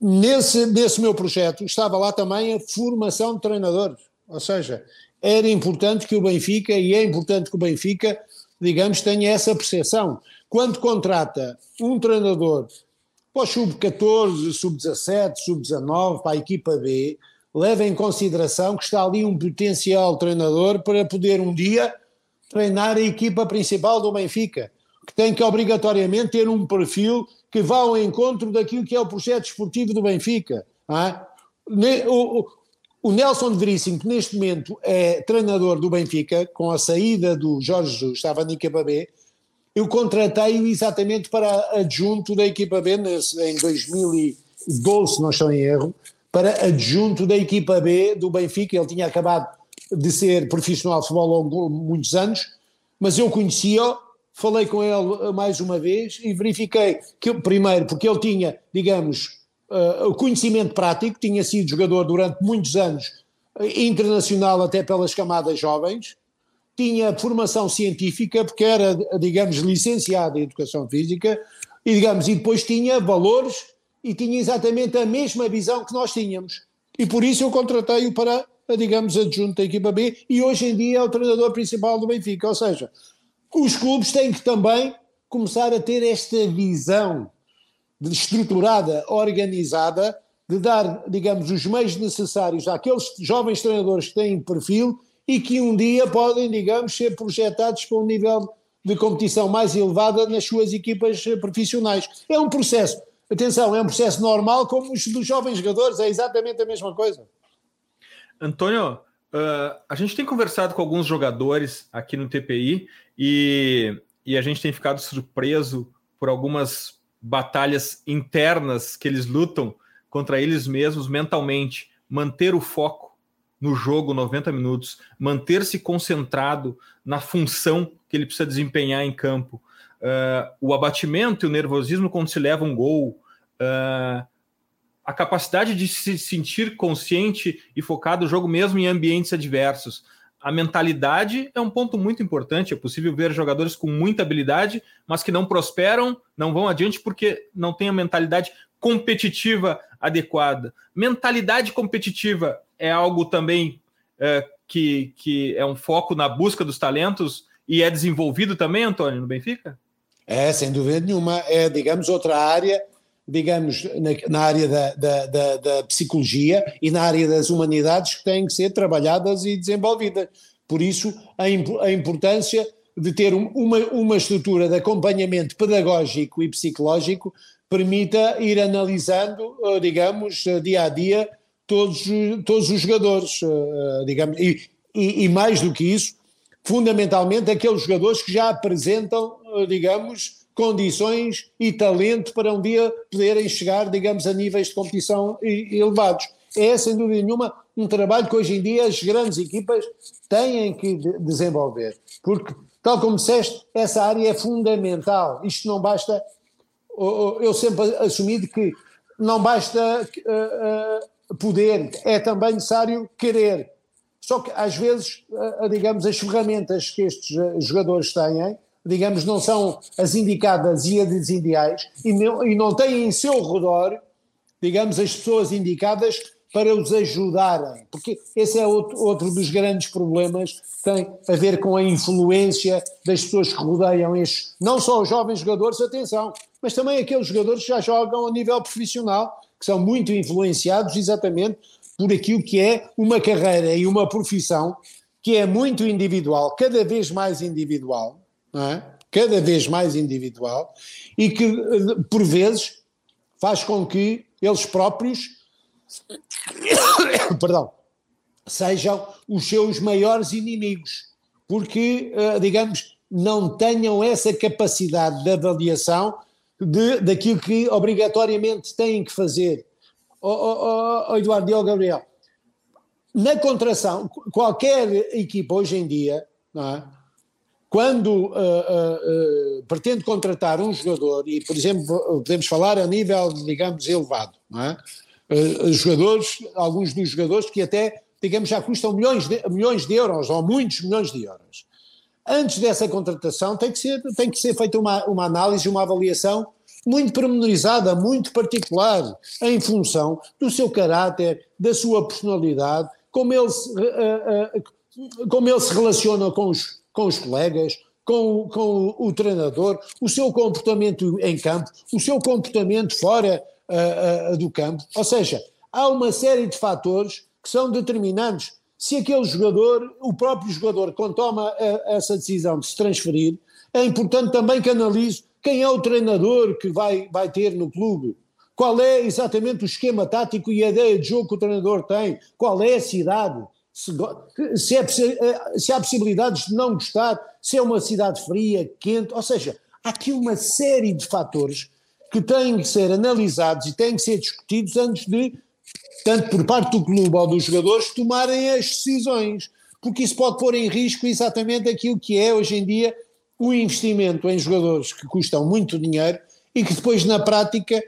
[SPEAKER 3] nesse, nesse meu projeto estava lá também a formação de treinadores, ou seja, era importante que o Benfica, e é importante que o Benfica, digamos, tenha essa percepção. Quando contrata um treinador para o sub-14, sub-17, sub-19, para a equipa B, leva em consideração que está ali um potencial treinador para poder um dia treinar a equipa principal do Benfica, que tem que obrigatoriamente ter um perfil que vá ao encontro daquilo que é o projeto esportivo do Benfica. É? O, o Nelson Veríssimo, que neste momento é treinador do Benfica, com a saída do Jorge Jesus, estava na equipa B, eu contratei-o exatamente para adjunto da equipa B em 2012, se não estou em erro, para adjunto da equipa B do Benfica. Ele tinha acabado de ser profissional de futebol ao longo muitos anos, mas eu conhecia-o, falei com ele mais uma vez e verifiquei que, primeiro, porque ele tinha, digamos, uh, conhecimento prático, tinha sido jogador durante muitos anos, internacional até pelas camadas jovens, tinha formação científica, porque era, digamos, licenciado em Educação Física, e, digamos, e depois tinha valores e tinha exatamente a mesma visão que nós tínhamos. E por isso eu contratei-o para, digamos, adjunto da equipa B e hoje em dia é o treinador principal do Benfica. Ou seja, os clubes têm que também começar a ter esta visão estruturada, organizada, de dar, digamos, os meios necessários àqueles jovens treinadores que têm perfil e que um dia podem, digamos, ser projetados para um nível de competição mais elevada nas suas equipas profissionais. É um processo, atenção, é um processo normal como os dos jovens jogadores, é exatamente a mesma coisa.
[SPEAKER 1] Antônio, uh, a gente tem conversado com alguns jogadores aqui no TPI e, e a gente tem ficado surpreso por algumas batalhas internas que eles lutam contra eles mesmos mentalmente, manter o foco no jogo 90 minutos, manter-se concentrado na função que ele precisa desempenhar em campo, uh, o abatimento e o nervosismo quando se leva um gol, uh, a capacidade de se sentir consciente e focado no jogo mesmo em ambientes adversos. A mentalidade é um ponto muito importante. É possível ver jogadores com muita habilidade, mas que não prosperam, não vão adiante porque não têm a mentalidade competitiva adequada. Mentalidade competitiva é algo também é, que, que é um foco na busca dos talentos e é desenvolvido também, Antônio, no Benfica?
[SPEAKER 3] É, sem dúvida nenhuma. É, digamos, outra área, digamos, na, na área da, da, da, da, psicologia e na área das humanidades que têm que ser trabalhadas e desenvolvidas. Por isso, a, a importância de ter uma, uma estrutura de acompanhamento pedagógico e psicológico permita ir analisando, eh, digamos, eh, dia a dia, todos, todos os jogadores, eh, digamos, e, e, e, mais do que isso, fundamentalmente aqueles jogadores que já apresentam, digamos, condições e talento para um dia poderem chegar, digamos, a níveis de competição elevados. É, sem dúvida nenhuma, um trabalho que hoje em dia as grandes equipas têm que desenvolver, porque, tal como disseste, essa área é fundamental. Isto não basta eu sempre assumi que não basta uh, uh, poder, é também necessário querer. Só que às vezes, uh, digamos, as ferramentas que estes jogadores têm, digamos, não são as indicadas e as ideais e não, e não têm em seu redor, digamos, as pessoas indicadas para os ajudarem, porque esse é outro, outro dos grandes problemas que tem a ver com a influência das pessoas que rodeiam estes, não só os jovens jogadores, atenção, mas também aqueles jogadores que já jogam a nível profissional, que são muito influenciados exatamente por aquilo que é uma carreira e uma profissão que é muito individual, cada vez mais individual, é? cada vez mais individual, e que por vezes faz com que eles próprios perdão, sejam os seus maiores inimigos, porque, eh, digamos, não tenham essa capacidade de avaliação de, daquilo que obrigatoriamente têm que fazer. Oh, oh, oh, Eduardo e oh, Gabriel, na contração, qualquer equipa hoje em dia, é? Quando uh, uh, uh, pretende contratar um jogador, e por exemplo, podemos falar a nível, digamos, elevado, é? uh, jogadores, alguns dos jogadores que até, digamos, já custam milhões de, milhões de euros, ou muitos milhões de euros. Antes dessa contratação tem que ser, tem que ser feita uma, uma análise, uma avaliação muito pormenorizada, muito particular, em função do seu caráter, da sua personalidade, como ele se, uh, uh, como ele se relaciona com os, com os colegas, com, com o, treinador, o seu comportamento em campo, o seu comportamento fora uh, uh, do campo. Ou seja, há uma série de fatores que são determinantes. Se aquele jogador, o próprio jogador, quando toma essa decisão de se transferir, é importante também que analise quem é o treinador que vai, vai ter no clube, qual é exatamente o esquema tático e a ideia de jogo que o treinador tem, qual é a cidade, se, se, é, se há possibilidades de não gostar, se é uma cidade fria, quente, ou seja, há aqui uma série de fatores que têm que ser analisados e têm que ser discutidos antes de, tanto por parte do clube ou dos jogadores, tomarem as decisões. porque isso pode pôr em risco exatamente aquilo que é hoje em dia o investimento em jogadores que custam muito dinheiro e que depois na prática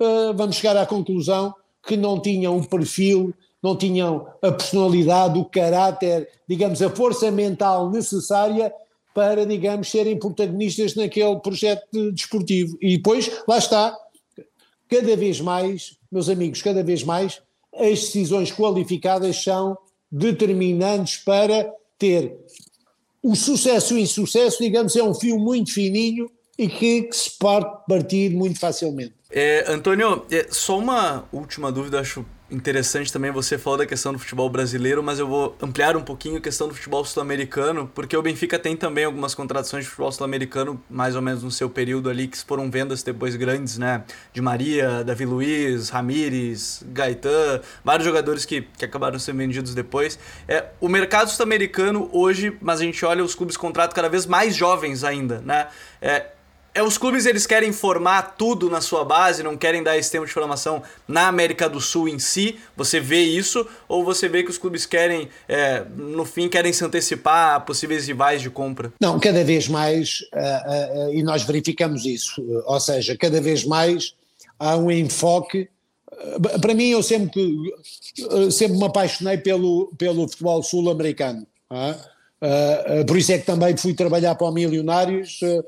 [SPEAKER 3] uh, vamos chegar à conclusão que não tinham o perfil, não tinham a personalidade, o caráter, digamos, a força mental necessária para, digamos, serem protagonistas naquele projeto desportivo. E depois, lá está, cada vez mais, meus amigos, cada vez mais, as decisões qualificadas são determinantes para ter o sucesso e o insucesso, digamos, é um fio muito fininho e que, que se pode partir muito facilmente.
[SPEAKER 2] É, Antônio, é, só uma última dúvida, acho interessante também. Você falou da questão do futebol brasileiro, mas eu vou ampliar um pouquinho a questão do futebol sul-americano, porque o Benfica tem também algumas contratações de futebol sul-americano, mais ou menos no seu período ali, que foram vendas depois grandes, né? De Maria, Davi Luiz, Ramires, Gaetan, vários jogadores que, que acabaram sendo vendidos depois. É, o mercado sul-americano hoje, mas a gente olha os clubes contratam cada vez mais jovens ainda, né? É, é, os clubes eles querem formar tudo na sua base, não querem dar esse tempo de formação na América do Sul em si. Você vê isso ou você vê que os clubes querem, é, no fim, querem se antecipar a possíveis rivais de compra?
[SPEAKER 3] Não, cada vez mais uh, uh, e nós verificamos isso. Ou seja, cada vez mais há um enfoque. para mim, eu sempre sempre me apaixonei pelo pelo futebol sul-americano. por isso é que também fui trabalhar para o Milionários uh,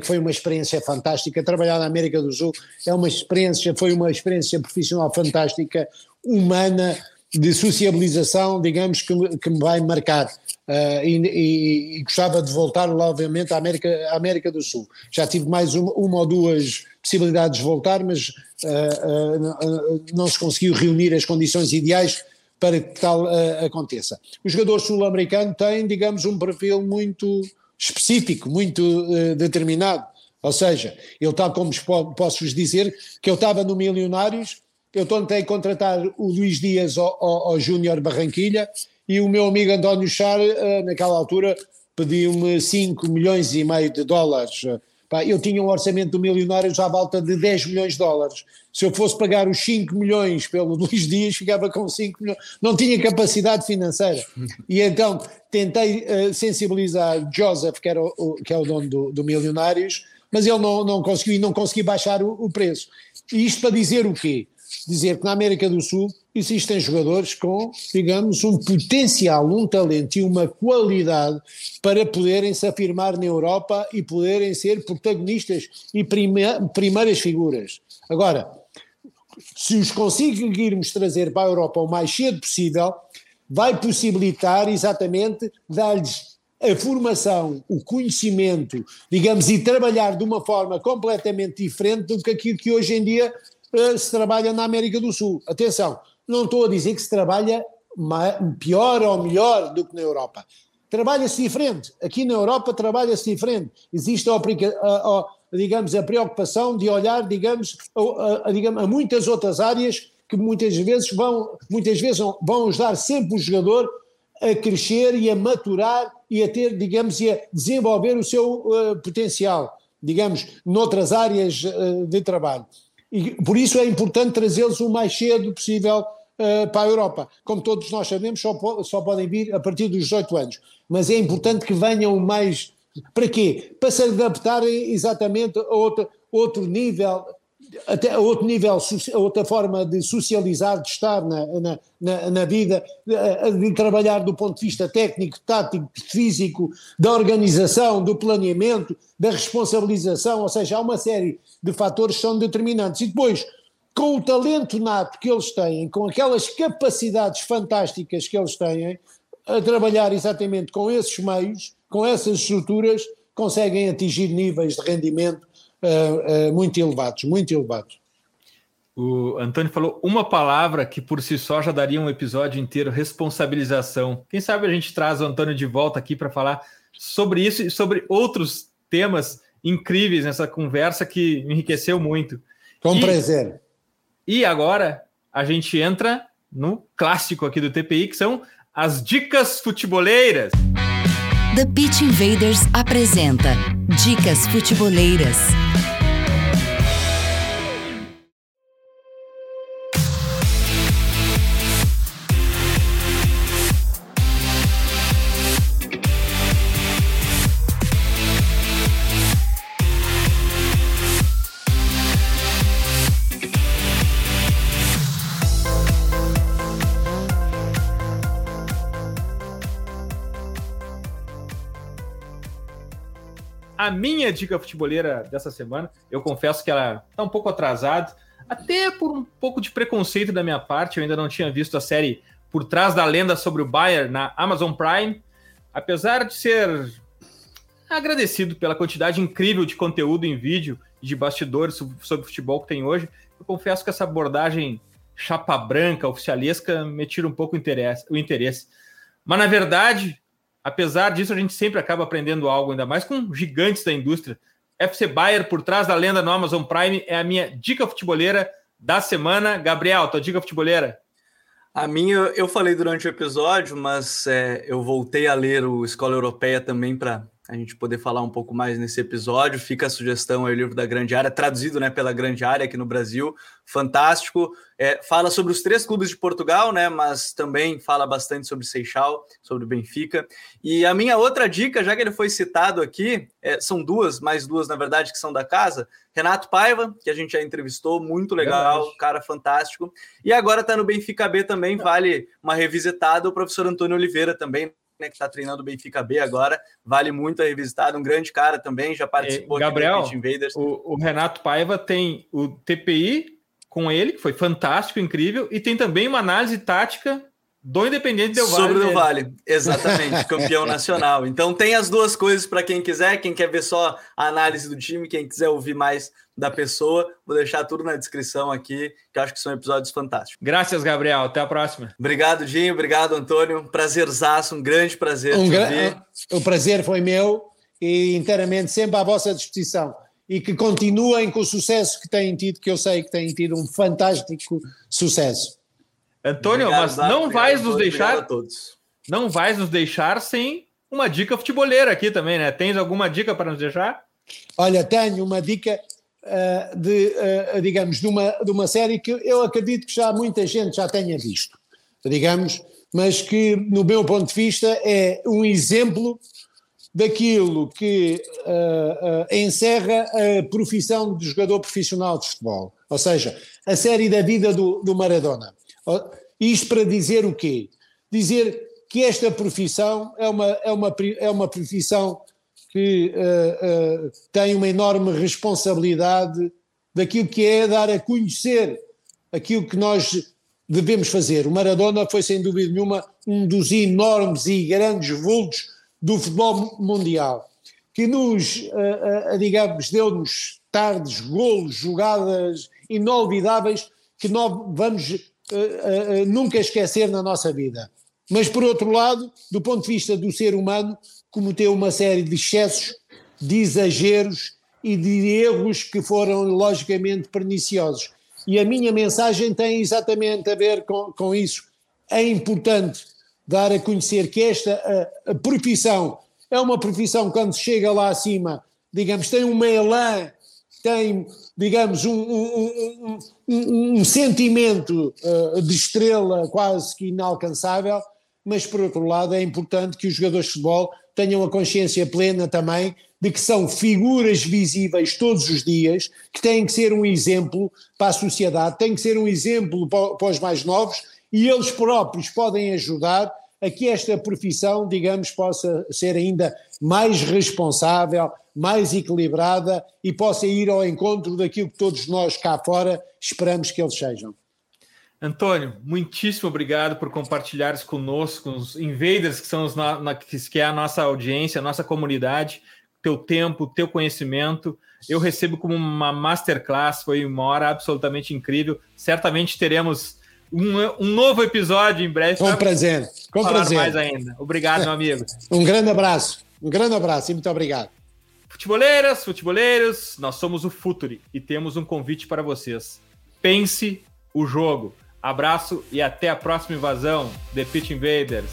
[SPEAKER 3] que foi uma experiência fantástica. Trabalhar na América do Sul é uma experiência, foi uma experiência profissional fantástica, humana, de sociabilização, digamos, que, que me vai marcar. Uh, e, e, e, gostava de voltar, obviamente, à América, à América do Sul. Já tive mais uma, uma ou duas possibilidades de voltar, mas uh, uh, não se conseguiu reunir as condições ideais para que tal aconteça. O jogador sul-americano tem, digamos, um perfil muito específico, muito uh, determinado. Ou seja, eu tal como posso-vos dizer que eu estava no Milionários, eu tentei contratar o Luís Dias ao, Júnior Barranquilha e o meu amigo António Char, uh, naquela altura, pediu-me 5 milhões e meio de dólares. Pá, eu tinha um orçamento do Milionários à volta de 10 milhões de dólares. Se eu fosse pagar os 5 milhões pelo Luís Dias, ficava com 5 milhões. Não tinha capacidade financeira. E então tentei uh, sensibilizar Joseph, que, era o, que é o dono do, do Milionários, mas ele não, não conseguiu e não conseguiu baixar o, o preço. E isto para dizer o quê? Dizer que na América do Sul existem jogadores com, digamos, um potencial, um talento e uma qualidade para poderem se afirmar na Europa e poderem ser protagonistas e prime primeiras figuras. Agora, se os conseguirmos trazer para a Europa o mais cedo possível, vai possibilitar exatamente dar-lhes a formação, o conhecimento, digamos, e trabalhar de uma forma completamente diferente do que aquilo que hoje em dia uh, se trabalha na América do Sul. Atenção, não estou a dizer que se trabalha pior ou melhor do que na Europa. Trabalha-se diferente. Aqui na Europa trabalha-se diferente. Existe, a, a, a, digamos, a preocupação de olhar, digamos, a, digamos, a muitas outras áreas que muitas vezes vão, muitas vezes vão ajudar sempre o jogador a crescer e a maturar e a ter, digamos, e a desenvolver o seu uh, potencial, digamos, noutras áreas uh, de trabalho. E por isso é importante trazê-los o mais cedo possível uh, para a Europa. Como todos nós sabemos, só, só podem vir a partir dos 18 anos. Mas é importante que venham mais. Para quê? Para se adaptarem exatamente a outro nível, até a outro nível, a outra forma de socializar, de estar na, na, na, na vida, de, de, trabalhar do ponto de vista técnico, tático, físico, da organização, do planeamento, da responsabilização, ou seja, há uma série de fatores que são determinantes. E depois, com o talento nato que eles têm, com aquelas capacidades fantásticas que eles têm, a trabalhar exatamente com esses meios, com essas estruturas, conseguem atingir níveis de rendimento uh, uh, muito elevados, muito elevados.
[SPEAKER 1] O Antônio falou uma palavra que por si só já daria um episódio inteiro: responsabilização. Quem sabe a gente traz o Antônio de volta aqui para falar sobre isso e sobre outros temas incríveis nessa conversa que enriqueceu muito.
[SPEAKER 3] Com e, prazer.
[SPEAKER 1] E agora a gente entra no clássico aqui do TPI, que são as dicas futeboleiras.
[SPEAKER 4] The Pitch Invaders apresenta Dicas Futeboleiras.
[SPEAKER 1] A minha dica futebolera dessa semana. Eu confesso que ela está um pouco atrasada, até por um pouco de preconceito da minha parte. Eu ainda não tinha visto a série Por Trás da Lenda sobre o Bayern na Amazon Prime. Apesar de ser agradecido pela quantidade incrível de conteúdo em vídeo e de bastidores sobre futebol que tem hoje, eu confesso que essa abordagem chapa branca, oficialesca, me tira um pouco o interesse. O interesse. Mas, na verdade, apesar disso, a gente sempre acaba aprendendo algo, ainda mais com gigantes da indústria. FC Bayer, por trás da lenda no Amazon Prime, é a minha dica futeboleira da semana. Gabriel, tua dica futeboleira?
[SPEAKER 2] A minha, eu falei durante o episódio, mas é, eu voltei a ler o Escola Europeia também para a gente poder falar um pouco mais nesse episódio. Fica a sugestão aí, o livro da Grande Área, traduzido né, pela Grande Área aqui no Brasil. Fantástico. É, fala sobre os três clubes de Portugal, né? Mas também fala bastante sobre Seixal, sobre o Benfica. E a minha outra dica, já que ele foi citado aqui, é, são duas, mais duas, na verdade, que são da casa. Renato Paiva, que a gente já entrevistou, muito legal, verdade. cara fantástico. E agora está no Benfica B também, vale uma revisitada. O professor Antônio Oliveira também, né, que está treinando o Benfica B agora, vale muito a revisitada, um grande cara também, já participou
[SPEAKER 1] é, Gabriel, aqui do Invaders. O, o Renato Paiva tem o TPI com ele, que foi fantástico, incrível, e tem também uma análise tática do Independente Del Vale.
[SPEAKER 2] Sobre o Vale, exatamente, campeão nacional. Então tem as duas coisas para quem quiser, quem quer ver só a análise do time, quem quiser ouvir mais da pessoa, vou deixar tudo na descrição aqui, que acho que são episódios fantásticos.
[SPEAKER 1] Graças, Gabriel. Até a próxima.
[SPEAKER 2] Obrigado, Dinho. Obrigado, Antônio. Prazerzaço, um grande prazer.
[SPEAKER 3] Um gra o prazer foi meu e inteiramente sempre à vossa disposição. E que continuem com o sucesso que têm tido, que eu sei que têm tido um fantástico sucesso.
[SPEAKER 1] Antônio, obrigado, mas não obrigado, vais nos deixar. Não vais nos deixar sem uma dica futeboleira aqui também, né? Tens alguma dica para nos deixar?
[SPEAKER 3] Olha, tenho uma dica uh, de, uh, digamos, de uma, de uma série que eu acredito que já muita gente já tenha visto, digamos, mas que, no meu ponto de vista, é um exemplo daquilo que uh, encerra a profissão de jogador profissional de futebol. Ou seja, a série da vida do, do Maradona. Isto para dizer o quê? Dizer que esta profissão é uma, é uma, é uma profissão que uh, uh, tem uma enorme responsabilidade daquilo que é dar a conhecer aquilo que nós devemos fazer. O Maradona foi, sem dúvida nenhuma, um dos enormes e grandes vultos do futebol mundial, que nos, uh, digamos, deu-nos tardes, golos, jogadas inolvidáveis que nós vamos nunca esquecer na nossa vida. Mas, por outro lado, do ponto de vista do ser humano, cometeu uma série de excessos, de exageros e de erros que foram logicamente perniciosos. E a minha mensagem tem exatamente a ver com, com isso. É importante dar a conhecer que esta a, a profissão é uma profissão quando chega lá acima, digamos, tem uma elan, tem, digamos, um, um, um, um sentimento uh, de estrela quase que inalcançável, mas por outro lado é importante que os jogadores de futebol tenham a consciência plena também de que são figuras visíveis todos os dias, que têm que ser um exemplo para a sociedade, têm que ser um exemplo para os mais novos e eles próprios podem ajudar a que esta profissão, digamos, possa ser ainda mais responsável, mais equilibrada e possa ir ao encontro daquilo que todos nós cá fora esperamos que eles sejam.
[SPEAKER 1] Antônio, muitíssimo obrigado por compartilhares conosco, os invaders que são os na, que é a nossa audiência, a nossa comunidade, teu tempo, teu conhecimento. Eu recebo como uma masterclass, foi uma hora absolutamente incrível. Certamente teremos um, um novo episódio em breve.
[SPEAKER 3] Com prazer, com falar prazer.
[SPEAKER 1] mais ainda. Obrigado, meu amigo.
[SPEAKER 3] um grande abraço, um grande abraço e muito obrigado.
[SPEAKER 1] Futeboleiras, futeboleiros, nós somos o Futuri e temos um convite para vocês. Pense o jogo. Abraço e até a próxima invasão, The Pitch Invaders.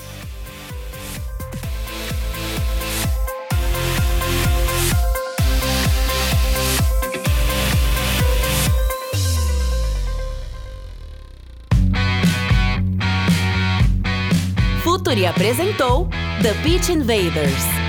[SPEAKER 4] Futuri apresentou The Pitch Invaders.